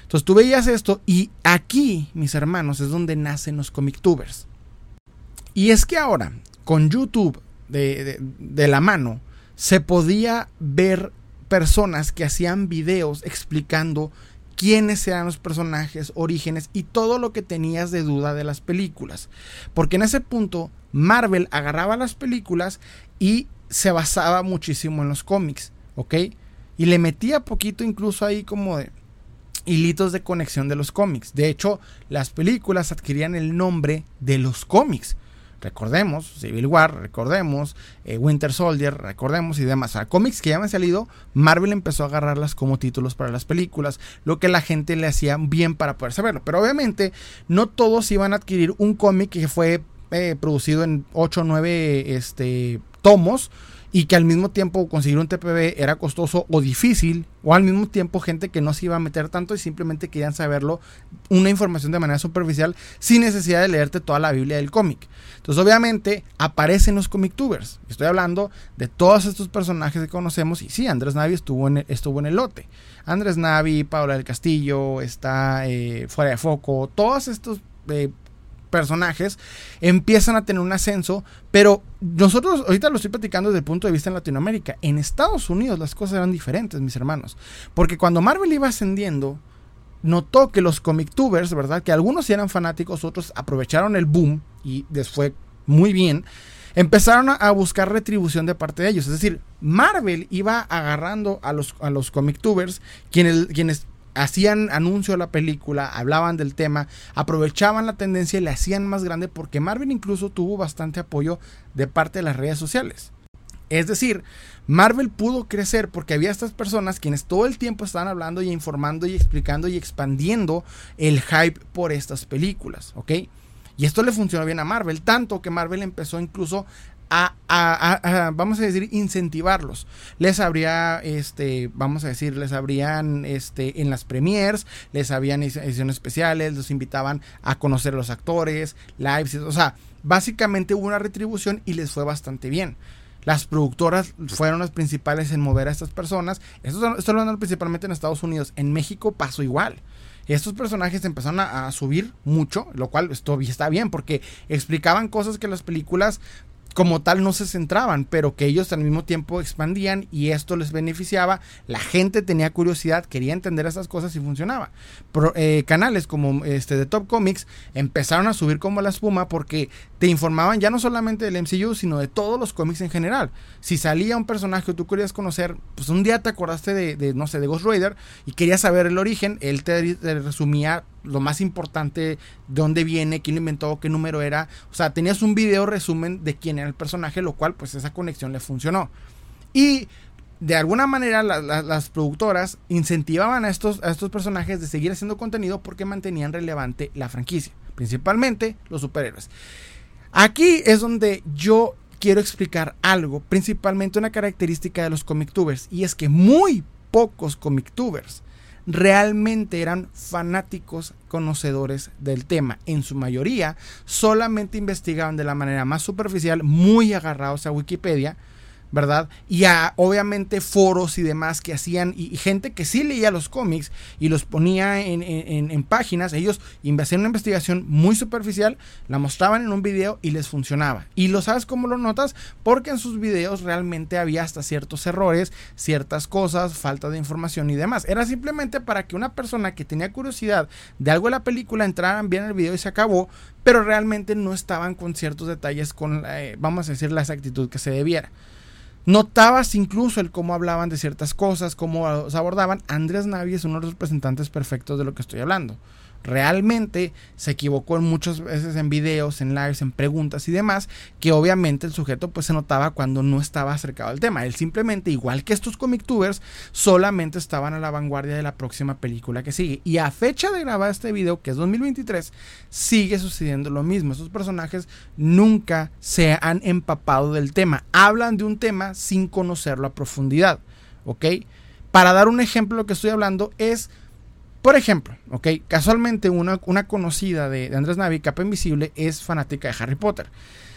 Entonces tú veías esto y aquí, mis hermanos, es donde nacen los comic tubers. Y es que ahora, con YouTube de, de la mano, se podía ver personas que hacían videos explicando quiénes eran los personajes, orígenes y todo lo que tenías de duda de las películas. Porque en ese punto Marvel agarraba las películas y se basaba muchísimo en los cómics, ¿ok? Y le metía poquito incluso ahí como de hilitos de conexión de los cómics. De hecho, las películas adquirían el nombre de los cómics. Recordemos, Civil War, recordemos, eh, Winter Soldier, recordemos y demás. O sea, cómics que ya han salido, Marvel empezó a agarrarlas como títulos para las películas, lo que la gente le hacía bien para poder saberlo. Pero obviamente no todos iban a adquirir un cómic que fue eh, producido en 8 o 9 este, tomos y que al mismo tiempo conseguir un TPB era costoso o difícil, o al mismo tiempo gente que no se iba a meter tanto y simplemente querían saberlo, una información de manera superficial, sin necesidad de leerte toda la Biblia del cómic. Entonces, obviamente, aparecen los comic tubers. Estoy hablando de todos estos personajes que conocemos, y sí, Andrés Navi estuvo en el, estuvo en el lote. Andrés Navi, Paula del Castillo, está eh, fuera de foco, todos estos eh, personajes empiezan a tener un ascenso, pero nosotros ahorita lo estoy platicando desde el punto de vista en Latinoamérica. En Estados Unidos las cosas eran diferentes, mis hermanos, porque cuando Marvel iba ascendiendo, notó que los comic tubers, ¿verdad? Que algunos eran fanáticos, otros aprovecharon el boom y les fue muy bien. Empezaron a buscar retribución de parte de ellos. Es decir, Marvel iba agarrando a los, a los comic tubers, quienes, quienes hacían anuncio de la película, hablaban del tema, aprovechaban la tendencia y la hacían más grande porque Marvel incluso tuvo bastante apoyo de parte de las redes sociales. Es decir, Marvel pudo crecer porque había estas personas quienes todo el tiempo estaban hablando y informando y explicando y expandiendo el hype por estas películas, ¿ok? Y esto le funcionó bien a Marvel, tanto que Marvel empezó incluso a, vamos a decir, incentivarlos. Les habría, este, vamos a decir, les habrían, este, en las premiers, les habían ediciones especiales, los invitaban a conocer a los actores, lives, o sea, básicamente hubo una retribución y les fue bastante bien. Las productoras fueron las principales en mover a estas personas. Esto, esto lo hablando principalmente en Estados Unidos. En México pasó igual estos personajes empezaron a, a, subir mucho, lo cual esto está bien porque explicaban cosas que las películas como tal no se centraban, pero que ellos al mismo tiempo expandían y esto les beneficiaba. La gente tenía curiosidad, quería entender esas cosas y funcionaba. Eh, canales como este de Top Comics empezaron a subir como la espuma porque te informaban ya no solamente del MCU, sino de todos los cómics en general. Si salía un personaje que tú querías conocer, pues un día te acordaste de, no sé, de Ghost Rider y querías saber el origen, él te resumía lo más importante, de dónde viene, quién lo inventó, qué número era. O sea, tenías un video resumen de quién era el personaje, lo cual pues esa conexión le funcionó. Y de alguna manera las productoras incentivaban a estos, a estos personajes de seguir haciendo contenido porque mantenían relevante la franquicia, principalmente los superhéroes. Aquí es donde yo quiero explicar algo, principalmente una característica de los comic tubers, y es que muy pocos comic tubers realmente eran fanáticos conocedores del tema. En su mayoría solamente investigaban de la manera más superficial, muy agarrados a Wikipedia, ¿verdad? Y a, obviamente foros y demás que hacían, y, gente que sí leía los cómics y los ponía en, en, páginas, ellos hacían una investigación muy superficial, la mostraban en un video y les funcionaba. Y lo sabes cómo lo notas, porque en sus videos realmente había hasta ciertos errores, ciertas cosas, falta de información y demás. Era simplemente para que una persona que tenía curiosidad de algo de la película entraran, bien el video y se acabó, pero realmente no estaban con ciertos detalles, con, eh, vamos a decir, la exactitud que se debiera. Notabas incluso el cómo hablaban de ciertas cosas, cómo los abordaban. Andrés Navi es uno de los representantes perfectos de lo que estoy hablando realmente se equivocó en muchas veces en videos, en lives, en preguntas y demás, que obviamente el sujeto pues se notaba cuando no estaba acercado al tema. Él simplemente, igual que estos comic tubers, solamente estaban a la vanguardia de la próxima película que sigue. Y a fecha de grabar este video, que es 2023, sigue sucediendo lo mismo. Estos personajes nunca se han empapado del tema. Hablan de un tema sin conocerlo a profundidad. ¿Ok? Para dar un ejemplo, lo que estoy hablando es por ejemplo, ok, casualmente una, una conocida de, Andrés Navi, Capa Invisible, es fanática de Harry Potter.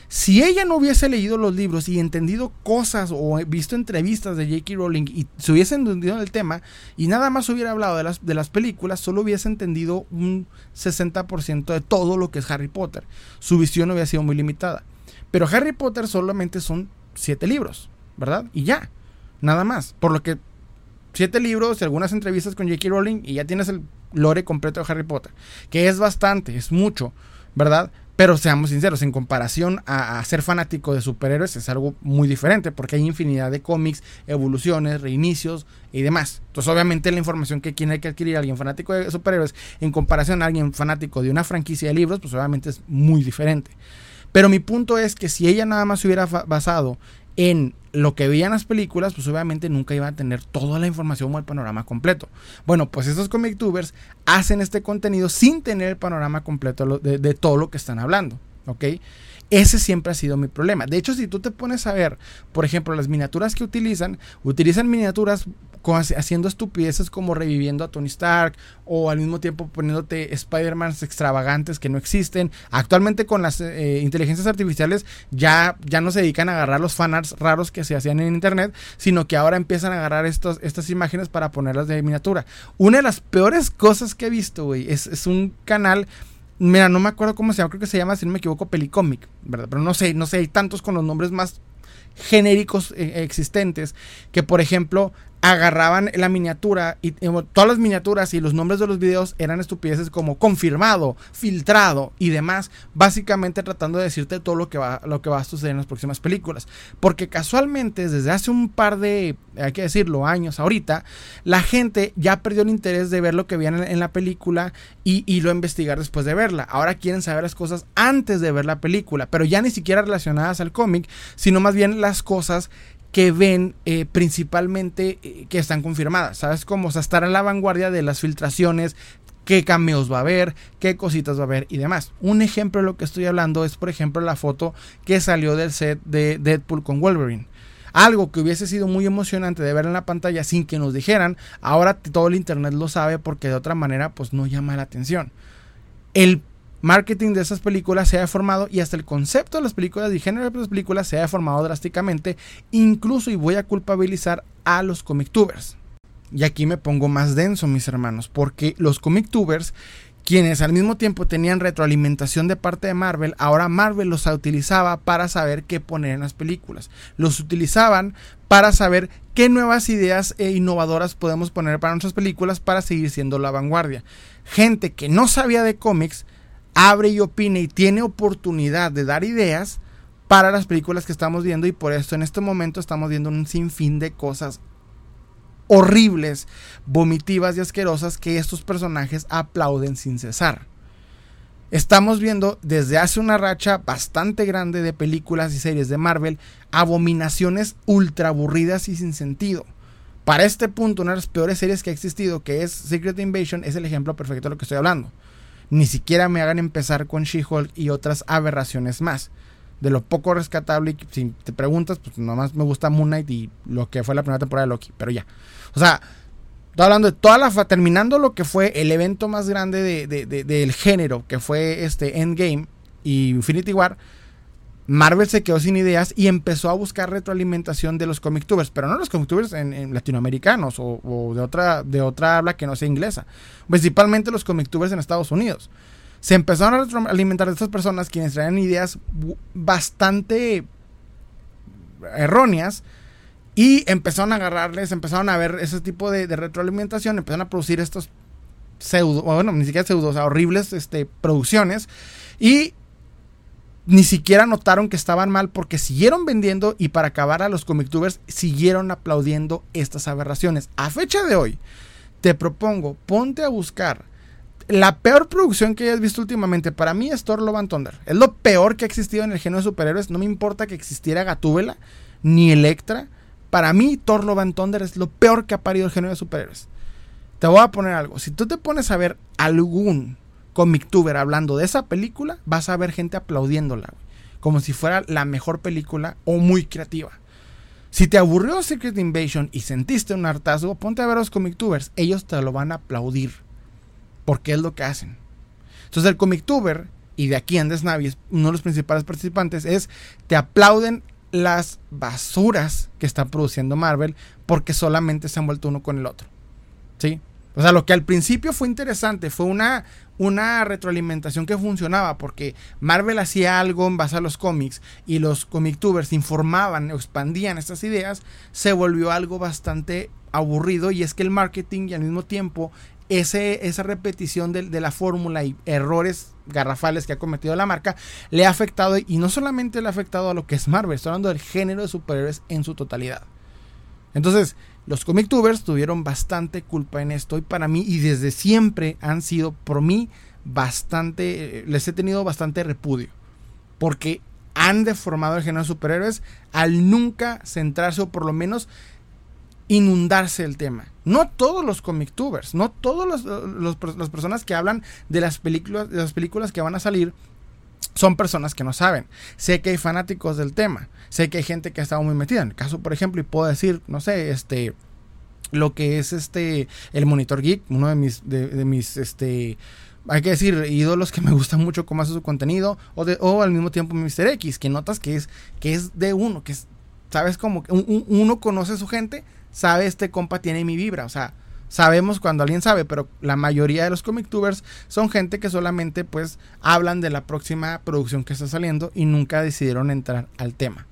Si ella no hubiese leído los libros y entendido cosas o visto entrevistas de J.K. Rowling y se hubiese entendido en el tema y nada más hubiera hablado de las, de las películas, solo hubiese entendido un 60% de todo lo que es Harry Potter. Su visión hubiera sido muy limitada. Pero Harry Potter solamente son siete libros, ¿verdad? Y ya, nada más. Por lo que siete libros y algunas entrevistas con J.K. Rowling y ya tienes el lore completo de Harry Potter. Que es bastante, es mucho, ¿verdad? Pero seamos sinceros, en comparación a, ser fanático de superhéroes es algo muy diferente porque hay infinidad de cómics, evoluciones, reinicios y demás. Entonces obviamente la información que tiene que adquirir alguien fanático de superhéroes en comparación a alguien fanático de una franquicia de libros, pues obviamente es muy diferente. Pero mi punto es que si ella nada más se hubiera basado en lo que veían las películas, pues obviamente nunca iba a tener toda la información o el panorama completo. Bueno, pues estos comic tubers hacen este contenido sin tener el panorama completo de, de todo lo que están hablando. ¿Ok? Ese siempre ha sido mi problema. De hecho, si tú te pones a ver, por ejemplo, las miniaturas que utilizan, utilizan miniaturas haciendo estupideces como reviviendo a Tony Stark o al mismo tiempo poniéndote Spider-Man extravagantes que no existen. Actualmente con las eh, inteligencias artificiales ya, ya no se dedican a agarrar los fanarts raros que se hacían en internet, sino que ahora empiezan a agarrar estos, estas imágenes para ponerlas de miniatura. Una de las peores cosas que he visto, güey, es, es un canal Mira, no me acuerdo cómo se llama, creo que se llama, si no me equivoco, Pelicomic, ¿verdad? Pero no sé, no sé, hay tantos con los nombres más genéricos eh, existentes que, por ejemplo, agarraban la miniatura y, todas las miniaturas y los nombres de los videos eran estupideces como confirmado, filtrado y demás, básicamente tratando de decirte todo lo que va lo que va a suceder en las próximas películas, porque casualmente desde hace un par de hay que decirlo años ahorita, la gente ya perdió el interés de ver lo que veían en, la película y, y lo investigar después de verla. Ahora quieren saber las cosas antes de ver la película, pero ya ni siquiera relacionadas al cómic, sino más bien las cosas que ven eh, principalmente eh, que están confirmadas, ¿sabes? Como estar a la vanguardia de las filtraciones, qué cameos va a haber, qué cositas va a haber y demás. Un ejemplo de lo que estoy hablando es, por ejemplo, la foto que salió del set de Deadpool con Wolverine. Algo que hubiese sido muy emocionante de ver en la pantalla sin que nos dijeran, ahora todo el internet lo sabe porque de otra manera pues no llama la atención. El marketing de esas películas se ha formado y hasta el concepto de las películas y género de las películas se ha formado drásticamente, incluso y voy a culpabilizar a los comic tubers. Y aquí me pongo más denso, mis hermanos, porque los comic tubers quienes al mismo tiempo tenían retroalimentación de parte de Marvel, ahora Marvel los utilizaba para saber qué poner en las películas. Los utilizaban para saber qué nuevas ideas e innovadoras podemos poner para nuestras películas para seguir siendo la vanguardia. Gente que no sabía de cómics abre y opina y tiene oportunidad de dar ideas para las películas que estamos viendo y por esto en este momento estamos viendo un sinfín de cosas horribles, vomitivas y asquerosas que estos personajes aplauden sin cesar. Estamos viendo desde hace una racha bastante grande de películas y series de Marvel abominaciones ultra aburridas y sin sentido. Para este punto, una de las peores series que ha existido, que es Secret Invasion, es el ejemplo perfecto de lo que estoy hablando ni siquiera me hagan empezar con She-Hulk y otras aberraciones más. De lo poco rescatable, y si te preguntas, pues nomás me gusta Moon Knight y lo que fue la primera temporada de Loki, pero ya. O sea, Estoy hablando de toda la... Terminando lo que fue el evento más grande de, del género, que fue este Endgame y Infinity War. Marvel se quedó sin ideas y empezó a buscar retroalimentación de los comic tubers, pero no los comic tubers en, latinoamericanos o, de, otra, de otra habla que no sea inglesa, principalmente los comic tubers en Estados Unidos. Se empezaron a retroalimentar de estas personas quienes traían ideas bastante erróneas y empezaron a agarrarles, empezaron a ver ese tipo de, retroalimentación, empezaron a producir estos pseudo, bueno, ni siquiera pseudo, horribles este, producciones. Y ni siquiera notaron que estaban mal porque siguieron vendiendo y para acabar a los comictubers siguieron aplaudiendo estas aberraciones. A fecha de hoy, te propongo, ponte a buscar la peor producción que hayas visto últimamente. Para mí es Thor Love and Thunder. Es lo peor que ha existido en el género de superhéroes. No me importa que existiera Gatúbela ni Electra para mí, Thor Love and Thunder es lo peor que ha parido el género de superhéroes. Te voy a poner algo. Si tú te pones a ver algún comictuber hablando de esa película, vas a ver gente aplaudiéndola, como si fuera la mejor película o muy creativa. Si te aburrió Secret Invasion y sentiste un hartazgo, ponte a ver a los comictubers. Ellos te lo van a aplaudir. Porque es lo que hacen. Entonces el comictuber, y de aquí Andes Navi uno de los principales participantes, es te aplauden las basuras que está produciendo Marvel porque solamente se han vuelto uno con el otro. ¿Sí? O sea, lo que al principio fue interesante fue una, una retroalimentación que funcionaba porque Marvel hacía algo en base a los cómics y los comictubers informaban o expandían estas ideas, se volvió algo bastante aburrido y es que el marketing y al mismo tiempo ese, esa repetición de, de la fórmula y errores garrafales que ha cometido la marca le ha afectado y no solamente le ha afectado a lo que es Marvel, estoy hablando del género de superhéroes en su totalidad. Entonces, los comictubers tuvieron bastante culpa en esto y para mí y desde siempre han sido por mí bastante les he tenido bastante repudio porque han deformado el género de superhéroes al nunca centrarse o por lo menos inundarse el tema. No todos los comictubers, no todas las personas que hablan de las películas, de las películas que van a salir son personas que no saben. Sé que hay fanáticos del tema, sé que hay gente que ha estado muy metida. En el caso, por ejemplo, y puedo decir, no sé, este, lo que es este, el Monitor Geek, uno de mis, de, mis, este, hay que decir, ídolos que me gustan mucho cómo hace su contenido, o, de, o al mismo tiempo Mr. X, que notas que es, que es de uno, que es, sabes como uno conoce a su gente, sabe este compa tiene mi vibra, o sea, sabemos cuando alguien sabe, pero la mayoría de los comictubers son gente que solamente pues hablan de la próxima producción que está saliendo y nunca decidieron entrar al tema.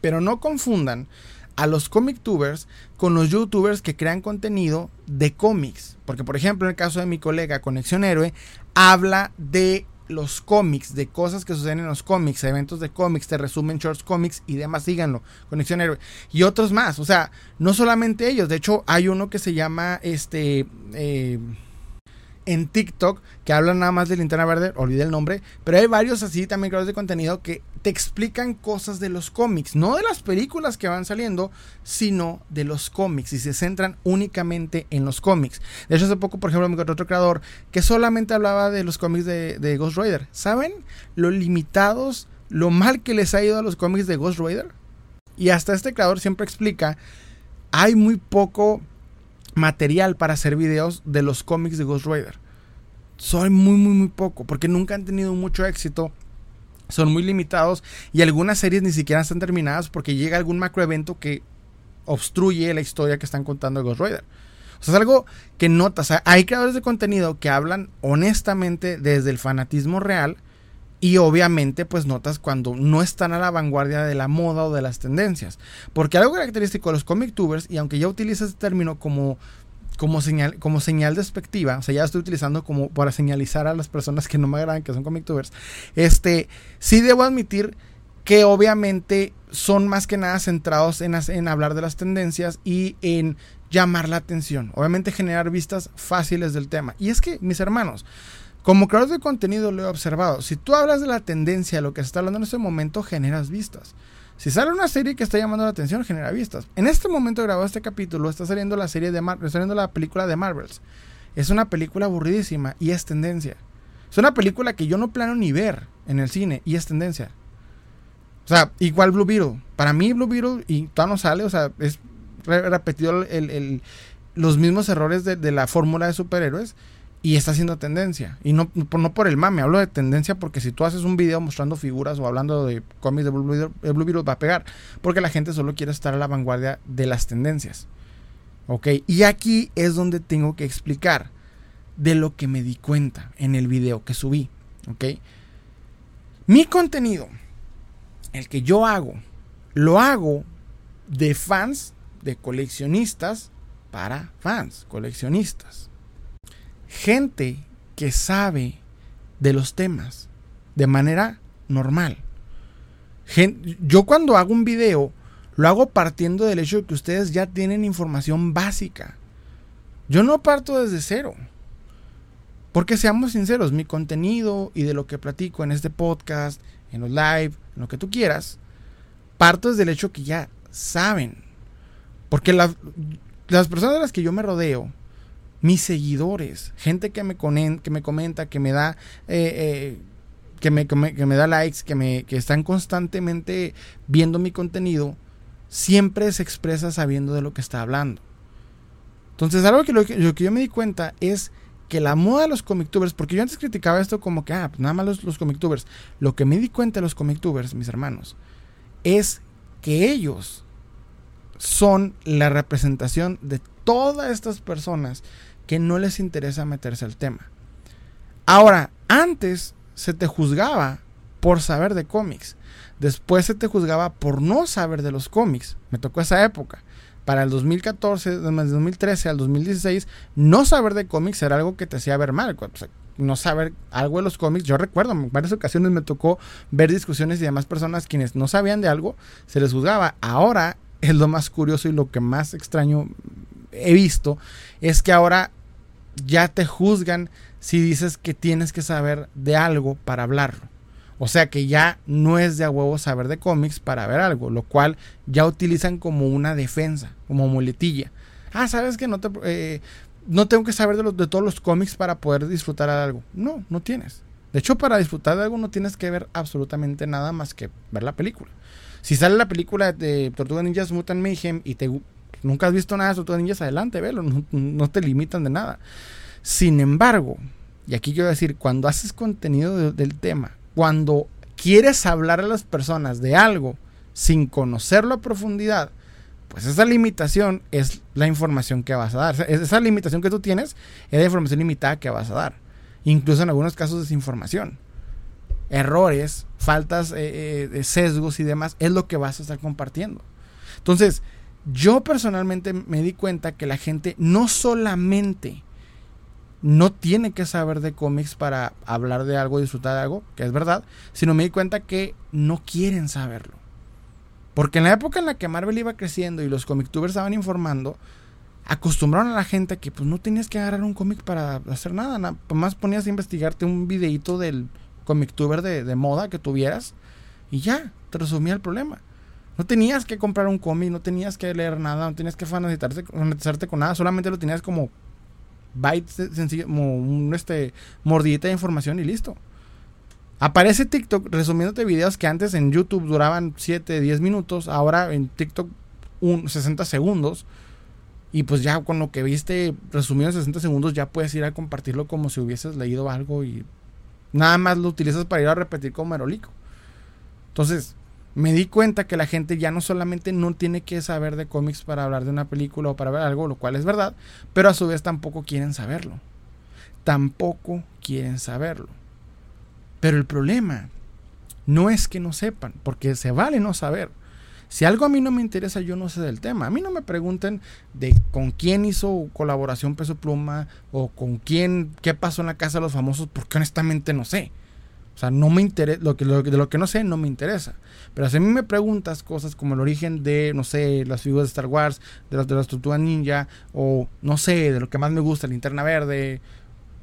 Pero no confundan a los comictubers con los youtubers que crean contenido de cómics, porque por ejemplo en el caso de mi colega Conexión Héroe habla de los cómics, de cosas que suceden en los cómics, eventos de cómics, te resumen shorts cómics y demás, síganlo, Conexión Héroe. Y otros más, o sea, no solamente ellos, de hecho hay uno que se llama este... Eh, en TikTok que hablan nada más de linterna verde, olvidé el nombre, pero hay varios así también creadores de contenido que explican cosas de los cómics, no de las películas que van saliendo, sino de los cómics y se centran únicamente en los cómics. De hecho, hace poco, por ejemplo, me encontré otro creador que solamente hablaba de los cómics de, de Ghost Rider. ¿Saben lo limitados, lo mal que les ha ido a los cómics de Ghost Rider? Y hasta este creador siempre explica, hay muy poco material para hacer videos de los cómics de Ghost Rider. Soy muy, muy, muy poco, porque nunca han tenido mucho éxito. Son muy limitados y algunas series ni siquiera están terminadas porque llega algún macroevento que obstruye la historia que están contando de Ghost Rider. O sea, es algo que notas. hay creadores de contenido que hablan honestamente desde el fanatismo real y obviamente, pues notas cuando no están a la vanguardia de la moda o de las tendencias. Porque algo característico de los comic tubers, y aunque ya utilizo este término como, como, señal, como señal despectiva, o sea, ya estoy utilizando como para señalizar a las personas que no me agradan que son comic tubers, este, sí debo admitir que obviamente son más que nada centrados en, en hablar de las tendencias y en llamar la atención. Obviamente generar vistas fáciles del tema. Y es que, mis hermanos, como creador de contenido lo he observado. Si tú hablas de la tendencia, lo que se está hablando en este momento, generas vistas. Si sale una serie que está llamando la atención, genera vistas. En este momento grabado este capítulo, está saliendo la serie de Marvel, está saliendo la película de Marvels. Es una película aburridísima y es tendencia. Es una película que yo no plano ni ver en el cine y es tendencia. O sea, igual Blue Beetle. Para mí Blue Beetle y todavía no sale, o sea, es repetido los mismos errores de la fórmula de superhéroes y está haciendo tendencia. Y no, no por el mame, hablo de tendencia porque si tú haces un video mostrando figuras o hablando de cómics de Blue Beetle, va a pegar. Porque la gente solo quiere estar a la vanguardia de las tendencias. ¿Ok? Y aquí es donde tengo que explicar de lo que me di cuenta en el video que subí. ¿Ok? Mi contenido, el que yo hago, lo hago de fans, de coleccionistas, para fans, coleccionistas gente que sabe de los temas de manera normal. yo cuando hago un video, lo hago partiendo del hecho de que ustedes ya tienen información básica. Yo no parto desde cero. Porque seamos sinceros, mi contenido y de lo que platico en este podcast, en los live, en lo que tú quieras, parto desde el hecho que ya saben. Porque las personas de las que yo me rodeo, mis seguidores, gente que me, que me comenta, que me da... Eh, eh, que me, que, me, da likes, que, me, que están constantemente viendo mi contenido, siempre se expresa sabiendo de lo que está hablando. Entonces, algo que, lo, que, yo me di cuenta es que la moda de los comictubers, porque yo antes criticaba esto como que, ah, pues nada más los, los comictubers. Lo que me di cuenta de los comictubers, mis hermanos, es que ellos son la representación de todas estas personas que no les interesa meterse al tema. Ahora, antes se te juzgaba por saber de cómics. Después se te juzgaba por no saber de los cómics. Me tocó esa época. Para el 2014, desde el 2013 al 2016, no saber de cómics era algo que te hacía ver mal. no saber algo de los cómics. Yo recuerdo, en varias ocasiones me tocó ver discusiones y demás personas quienes no sabían de algo, se les juzgaba. Ahora es lo más curioso y lo que más extraño he visto, es que ahora ya te juzgan si dices que tienes que saber de algo para hablarlo. O sea que ya no es de a huevo saber de cómics para ver algo, lo cual ya utilizan como una defensa, como muletilla. Ah, sabes que no te, eh, no tengo que saber de, de todos los cómics para poder disfrutar de algo. No, no tienes. De hecho, para disfrutar de algo no tienes que ver absolutamente nada más que ver la película. Si sale la película de Tortuga Ninjas Mutant Mayhem y te nunca has visto nada de Tortugas Ninjas, adelante, velo, no, te limitan de nada. Sin embargo, y aquí quiero decir, cuando haces contenido del tema, cuando quieres hablar a las personas de algo sin conocerlo a profundidad, pues esa limitación es la información que vas a dar. Esa limitación que tú tienes es la información limitada que vas a dar. Incluso en algunos casos desinformación. Errores, faltas eh, eh, sesgos y demás, es lo que vas a estar compartiendo. Entonces, yo personalmente me di cuenta que la gente no solamente no tiene que saber de cómics para hablar de algo, disfrutar de algo, que es verdad, sino me di cuenta que no quieren saberlo. Porque en la época en la que Marvel iba creciendo y los comictubers estaban informando, acostumbraron a la gente que pues no tenías que agarrar un cómic para hacer nada, nada más ponías a investigarte un videito del comictuber de, de moda que tuvieras y ya, te resumía el problema. No tenías que comprar un cómic, no tenías que leer nada, no tenías que fanatizarte con nada, solamente lo tenías como bytes sencillo, como un este, mordidita de información y listo. Aparece TikTok resumiéndote videos que antes en YouTube duraban 7, 10 minutos, ahora en TikTok un, 60 segundos. Y pues ya con lo que viste resumido en 60 segundos ya puedes ir a compartirlo como si hubieses leído algo y nada más lo utilizas para ir a repetir como merolico. Entonces, me di cuenta que la gente ya no solamente no tiene que saber de cómics para hablar de una película o para ver algo, lo cual es verdad, pero a su vez tampoco quieren saberlo. Tampoco quieren saberlo. Pero el problema no es que no sepan, porque se vale no saber. Si algo a mí no me interesa, yo no sé del tema. A mí no me pregunten de con quién hizo colaboración Peso Pluma o con quién, qué pasó en la casa de los famosos, porque honestamente no sé. O sea, no me interesa, lo que, de lo que no sé, no me interesa. Pero si a mí me preguntas cosas como el origen de, no sé, las figuras de Star Wars, de las de la estructura ninja, o no sé, de lo que más me gusta, Linterna Verde,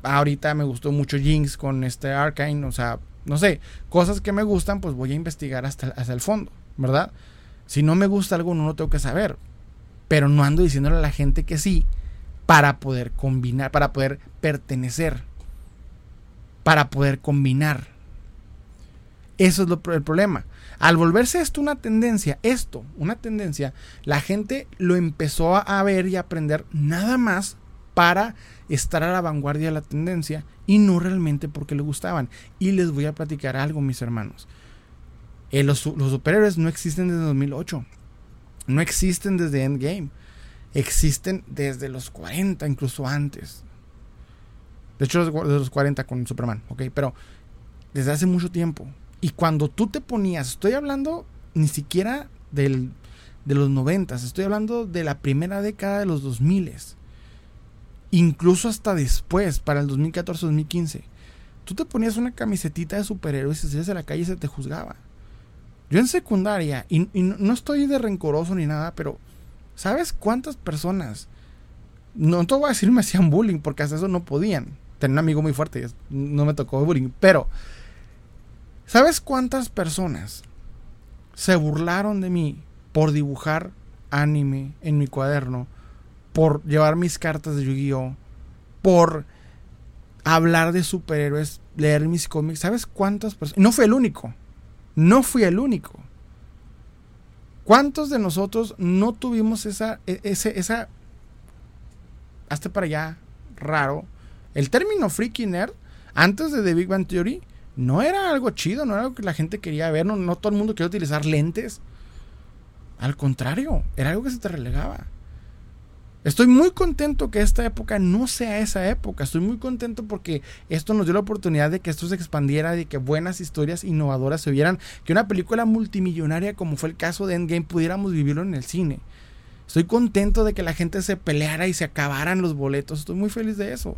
ahorita me gustó mucho Jinx con este Arkane, o sea, no sé, cosas que me gustan, pues voy a investigar hasta, hasta el fondo, ¿verdad? Si no me gusta algo, no lo tengo que saber. Pero no ando diciéndole a la gente que sí para poder combinar, para poder pertenecer, para poder combinar. Eso es lo, el problema. Al volverse esto una tendencia, esto, una tendencia, la gente lo empezó a ver y aprender nada más para estar a la vanguardia de la tendencia y no realmente porque le gustaban. Y les voy a platicar algo, mis hermanos. Eh, los, los superhéroes no existen desde 2008. No existen desde Endgame. Existen desde los 40, incluso antes. De hecho, desde los 40 con Superman, ¿ok? Pero desde hace mucho tiempo. Y cuando tú te ponías, estoy hablando ni siquiera del, de los 90, estoy hablando de la primera década de los 2000. Incluso hasta después, para el 2014-2015. Tú te ponías una camisetita de superhéroes y salías a la calle y se te juzgaba. Yo en secundaria, y, no estoy de rencoroso ni nada, pero ¿sabes cuántas personas? No te voy a decir me hacían bullying, porque hasta eso no podían. Tenía un amigo muy fuerte, no me tocó bullying, pero ¿sabes cuántas personas se burlaron de mí por dibujar anime en mi cuaderno, por llevar mis cartas de Yu-Gi-Oh, por hablar de superhéroes, leer mis cómics? ¿Sabes cuántas personas? No fue el único no fui el único. ¿Cuántos de nosotros no tuvimos esa, e, ese, esa, hasta para allá, raro? El término freaky nerd, antes de The Big Bang Theory, no era algo chido, no era algo que la gente quería ver, no, todo el mundo quería utilizar lentes. Al contrario, era algo que se te relegaba. Estoy muy contento que esta época no sea esa época. Estoy muy contento porque esto nos dio la oportunidad de que esto se expandiera, de que buenas historias innovadoras se vieran, que una película multimillonaria como fue el caso de Endgame pudiéramos vivirlo en el cine. Estoy contento de que la gente se peleara y se acabaran los boletos. Estoy muy feliz de eso.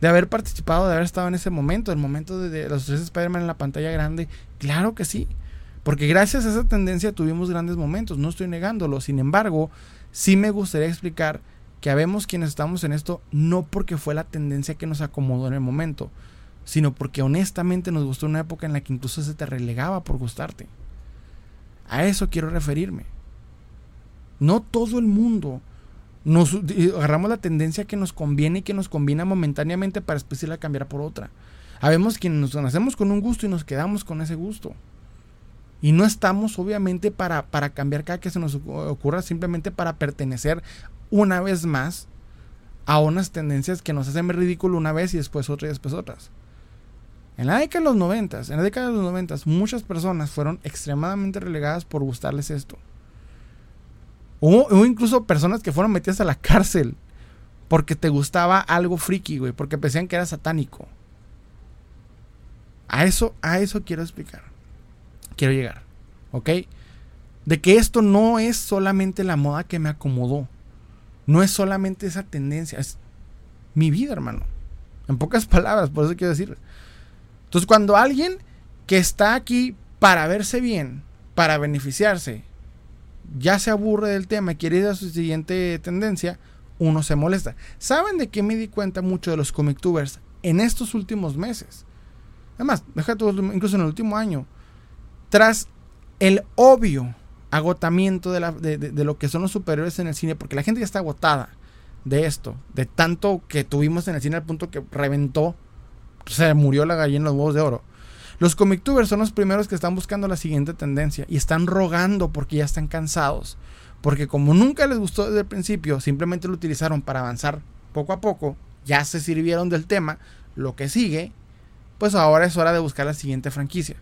De haber participado, de haber estado en ese momento, el momento de, los tres Spider-Man en la pantalla grande. Claro que sí. Porque gracias a esa tendencia tuvimos grandes momentos. No estoy negándolo. Sin embargo, sí me gustaría explicar que habemos quienes estamos en esto no porque fue la tendencia que nos acomodó en el momento, sino porque honestamente nos gustó una época en la que incluso se te relegaba por gustarte. A eso quiero referirme. No todo el mundo nos agarramos la tendencia que nos conviene y que nos combina momentáneamente para después a cambiar por otra. Habemos quienes nos nacemos con un gusto y nos quedamos con ese gusto. Y no estamos obviamente para, para cambiar cada que se nos ocurra, simplemente para pertenecer una vez más a unas tendencias que nos hacen ridículo una vez y después otra y después otras. En la década de los noventas, en la década de los noventas, muchas personas fueron extremadamente relegadas por gustarles esto. Hubo, incluso personas que fueron metidas a la cárcel porque te gustaba algo friki, güey, porque pensaban que era satánico. A eso, a eso quiero explicar. Quiero llegar, ¿ok? De que esto no es solamente la moda que me acomodó no es solamente esa tendencia, es mi vida, hermano. En pocas palabras, por eso quiero decir. Entonces, cuando alguien que está aquí para verse bien, para beneficiarse, ya se aburre del tema y quiere ir a su siguiente tendencia, uno se molesta. ¿Saben de qué me di cuenta mucho de los comictubers en estos últimos meses? Además, deja incluso en el último año, tras el obvio agotamiento de, lo que son los superhéroes en el cine, porque la gente ya está agotada de esto, de tanto que tuvimos en el cine al punto que reventó, se murió la gallina en los huevos de oro. Los comictubers son los primeros que están buscando la siguiente tendencia y están rogando porque ya están cansados. Porque como nunca les gustó desde el principio, simplemente lo utilizaron para avanzar poco a poco, ya se sirvieron del tema, lo que sigue, pues ahora es hora de buscar la siguiente franquicia.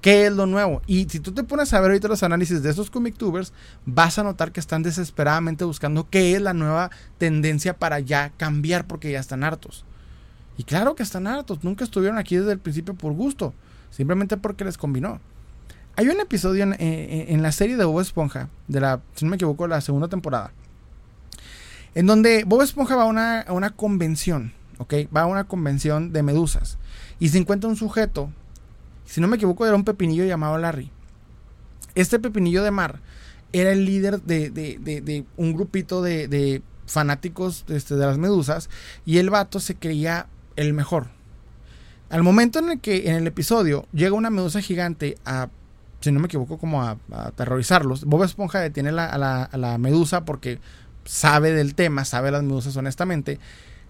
¿Qué es lo nuevo? Y si tú te pones a ver ahorita los análisis de estos comictubers, vas a notar que están desesperadamente buscando qué es la nueva tendencia para ya cambiar porque ya están hartos. Y claro que están hartos, nunca estuvieron aquí desde el principio por gusto, simplemente porque les combinó. Hay un episodio en, la serie de Bob Esponja, de la, si no me equivoco, la segunda temporada, en donde Bob Esponja va a una, a una convención, ¿ok? Va a una convención de medusas y se encuentra un sujeto si no me equivoco, era un pepinillo llamado Larry. Este pepinillo de mar era el líder de, un grupito de, fanáticos este, de las medusas y el vato se creía el mejor. Al momento en el que en el episodio llega una medusa gigante a, si no me equivoco, como a, aterrorizarlos, Bob Esponja detiene a, la, medusa porque sabe del tema, sabe las medusas honestamente.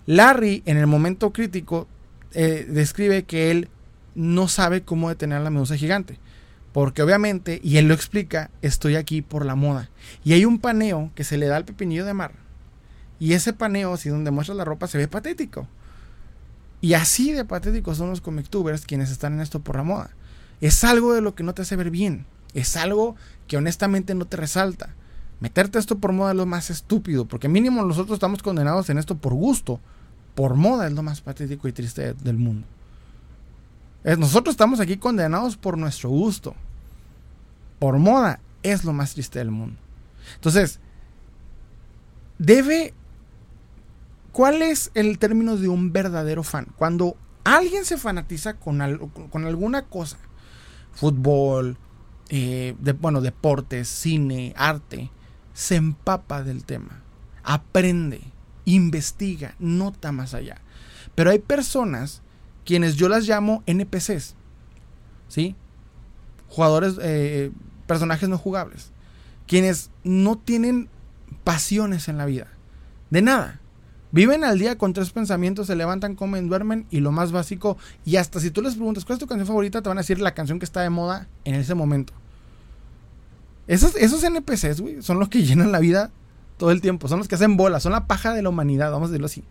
Larry, en el momento crítico, eh, describe que él no sabe cómo detener a la medusa gigante. Porque obviamente, y él lo explica, estoy aquí por la moda. Y hay un paneo que se le da al pepinillo de mar. Y ese paneo, si donde muestra la ropa, se ve patético. Y así de patéticos son los comictubers quienes están en esto por la moda. Es algo de lo que no te hace ver bien. Es algo que honestamente no te resalta. Meterte esto por moda es lo más estúpido, porque mínimo nosotros estamos condenados en esto por gusto. Por moda es lo más patético y triste del mundo. nosotros estamos aquí condenados por nuestro gusto. Por moda es lo más triste del mundo. Entonces, debe ¿Cuál es el término de un verdadero fan? Cuando alguien se fanatiza con, con alguna cosa, fútbol, eh, bueno, deportes, cine, arte, se empapa del tema, aprende, investiga, nota más allá. Pero hay personas quienes yo las llamo NPCs, ¿sí? Jugadores, eh, personajes no jugables, quienes no tienen pasiones en la vida, de nada. Viven al día con tres pensamientos, se levantan, comen, duermen y lo más básico. Y hasta si tú les preguntas cuál es tu canción favorita, te van a decir la canción que está de moda en ese momento. Esos, esos NPCs, güey, son los que llenan la vida todo el tiempo. Son los que hacen bolas, son la paja de la humanidad, vamos a decirlo así.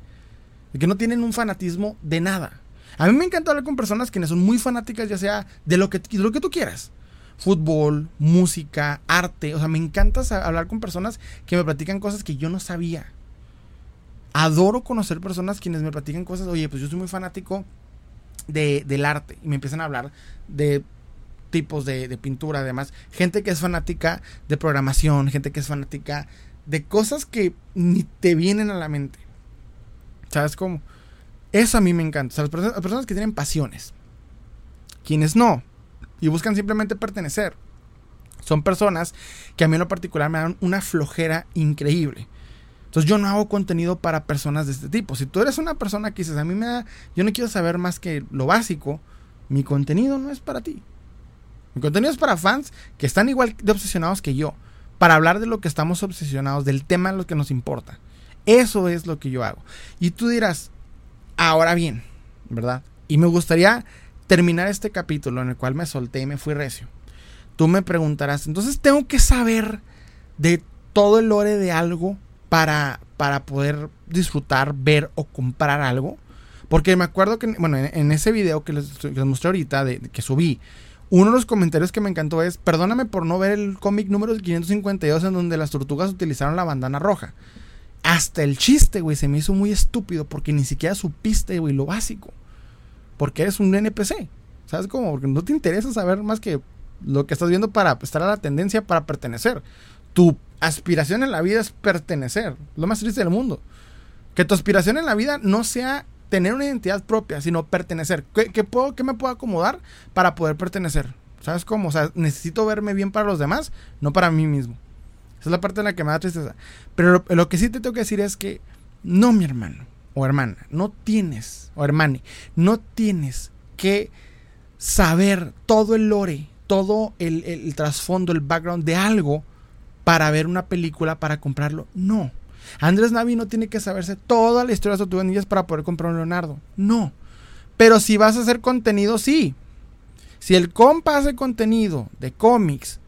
Que no tienen un fanatismo de nada. A mí me encanta hablar con personas quienes son muy fanáticas, ya sea de lo que, de lo que tú quieras. Fútbol, música, arte. O sea, me encanta hablar con personas que me platican cosas que yo no sabía adoro conocer personas quienes me platican cosas, oye, pues yo soy muy fanático de, del arte y me empiezan a hablar de tipos de, pintura, además, gente que es fanática de programación, gente que es fanática de cosas que ni te vienen a la mente. ¿Sabes cómo? Eso a mí me encanta. O sea, las, personas, las personas que tienen pasiones, quienes no, y buscan simplemente pertenecer, son personas que a mí en lo particular me dan una flojera increíble. Entonces yo no hago contenido para personas de este tipo. Si tú eres una persona que dices, a mí me da, yo no quiero saber más que lo básico, mi contenido no es para ti. Mi contenido es para fans que están igual de obsesionados que yo, para hablar de lo que estamos obsesionados, del tema de lo que nos importa. Eso es lo que yo hago. Y tú dirás, ahora bien, ¿verdad? Y me gustaría terminar este capítulo en el cual me solté y me fui recio. Tú me preguntarás, entonces tengo que saber de todo el lore de algo para, para poder disfrutar, ver o comprar algo. Porque me acuerdo que, bueno, en, ese video que les, mostré ahorita, de, que subí, uno de los comentarios que me encantó es, perdóname por no ver el cómic número 552 en donde las tortugas utilizaron la bandana roja. Hasta el chiste, güey, se me hizo muy estúpido porque ni siquiera supiste, güey, lo básico. Porque eres un NPC. ¿Sabes cómo? Porque no te interesa saber más que lo que estás viendo para estar a la tendencia, para pertenecer. Tu aspiración en la vida es pertenecer. Lo más triste del mundo. Que tu aspiración en la vida no sea tener una identidad propia, sino pertenecer. ¿Qué, puedo, qué me puedo acomodar para poder pertenecer? ¿Sabes cómo? O sea, necesito verme bien para los demás, no para mí mismo. Esa es la parte en la que me da tristeza. Pero lo, que sí te tengo que decir es que no, mi hermano o hermana, no tienes, o hermane, no tienes que saber todo el lore, todo el, el trasfondo, el background de algo para ver una película, para comprarlo. No. Andrés Navi no tiene que saberse toda la historia de las para poder comprar un Leonardo. No. Pero si vas a hacer contenido, sí. Si el compa hace contenido de cómics,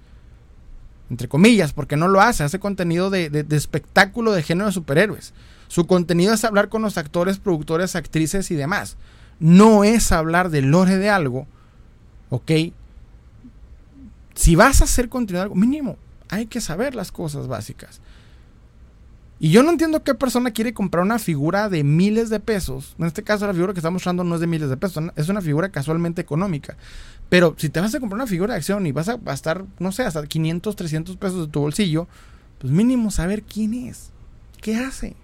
entre comillas, porque no lo hace, hace contenido de, de, espectáculo de género de superhéroes. Su contenido es hablar con los actores, productores, actrices y demás. No es hablar del lore de algo, ¿ok? Si vas a hacer contenido de algo, mínimo, hay que saber las cosas básicas. Y yo no entiendo qué persona quiere comprar una figura de miles de pesos. En este caso, la figura que estamos mostrando no es de miles de pesos, es una figura casualmente económica. Pero si te vas a comprar una figura de acción y vas a gastar, no sé, hasta 500, 300 pesos de tu bolsillo, pues mínimo saber quién es, qué hace.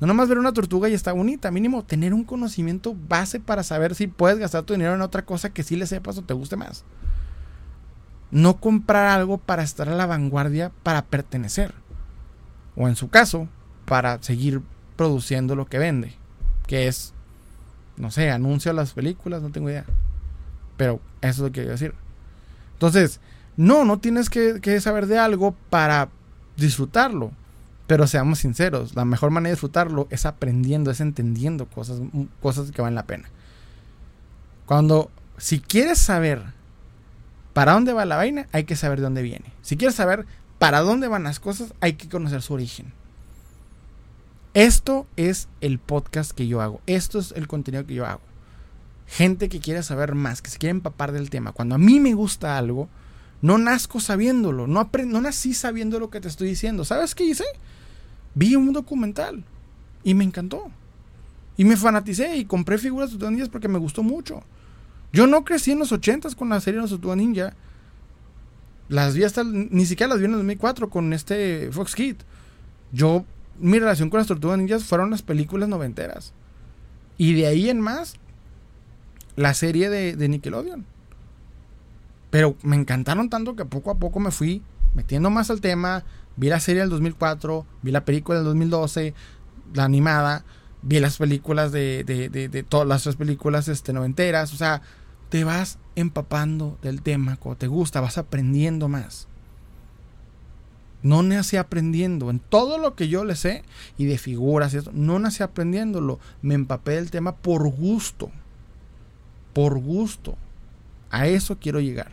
No nomás ver una tortuga y está bonita, mínimo tener un conocimiento base para saber si puedes gastar tu dinero en otra cosa que sí le sepas o te guste más. No comprar algo para estar a la vanguardia, para pertenecer. O en su caso, para seguir produciendo lo que vende. Que es, no sé, anuncio las películas, no tengo idea. Pero eso es lo que quiero decir. Entonces, no, no tienes que, que saber de algo para disfrutarlo. Pero seamos sinceros, la mejor manera de disfrutarlo es aprendiendo, es entendiendo cosas, cosas que valen la pena. Cuando, si quieres saber para dónde va la vaina, hay que saber de dónde viene. Si quieres saber para dónde van las cosas, hay que conocer su origen. Esto es el podcast que yo hago. Esto es el contenido que yo hago. Gente que quiere saber más, que se quiere empapar del tema. Cuando a mí me gusta algo, no nazco sabiéndolo. No, no nací sabiendo lo que te estoy diciendo. ¿Sabes qué hice? Vi un documental y me encantó. Y me fanaticé y compré figuras de Tortugas porque me gustó mucho. Yo no crecí en los 80s con la serie de los Tortugas Ninja. Las vi hasta, ni siquiera las vi en el 2004 con este Fox Kid. Yo, mi relación con las Tortugas Ninjas fueron las películas noventeras. Y de ahí en más, la serie de, de Nickelodeon. Pero me encantaron tanto que poco a poco me fui metiendo más al tema. Vi la serie del 2004, vi la película del 2012, la animada vi las películas de, todas las tres películas este, noventeras, o sea, te vas empapando del tema, cuando te gusta, vas aprendiendo más. No nací aprendiendo, en todo lo que yo le sé, y de figuras y eso, no nací aprendiéndolo, me empapé del tema por gusto, por gusto, a eso quiero llegar.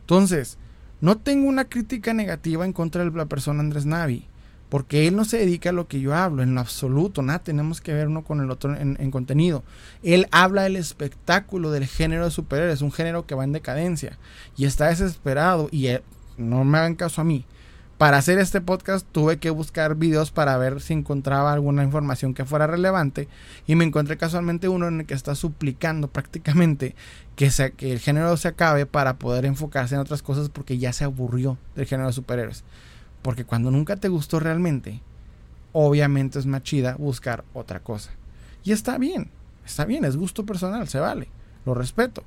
Entonces, no tengo una crítica negativa en contra de la persona Andrés Navi porque él no se dedica a lo que yo hablo, en lo absoluto, nada tenemos que ver uno con el otro en, contenido. Él habla del espectáculo del género de superhéroes, un género que va en decadencia y está desesperado y no me hagan caso a mí. Para hacer este podcast tuve que buscar videos para ver si encontraba alguna información que fuera relevante y me encontré casualmente uno en el que está suplicando prácticamente que, que el género se acabe para poder enfocarse en otras cosas porque ya se aburrió del género de superhéroes. Porque cuando nunca te gustó realmente, obviamente es más chida buscar otra cosa. Y está bien, está bien, es gusto personal, se vale, lo respeto.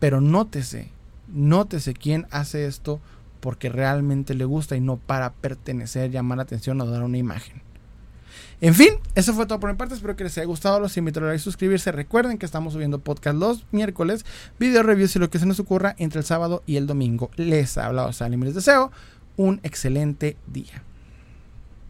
Pero nótese, nótese quién hace esto porque realmente le gusta y no para pertenecer, llamar la atención o dar una imagen. En fin, eso fue todo por mi parte. Espero que les haya gustado. Los invito a like, suscribirse. Recuerden que estamos subiendo podcast los miércoles, video reviews y lo que se nos ocurra entre el sábado y el domingo. Les ha hablado Salim y les deseo un excelente día.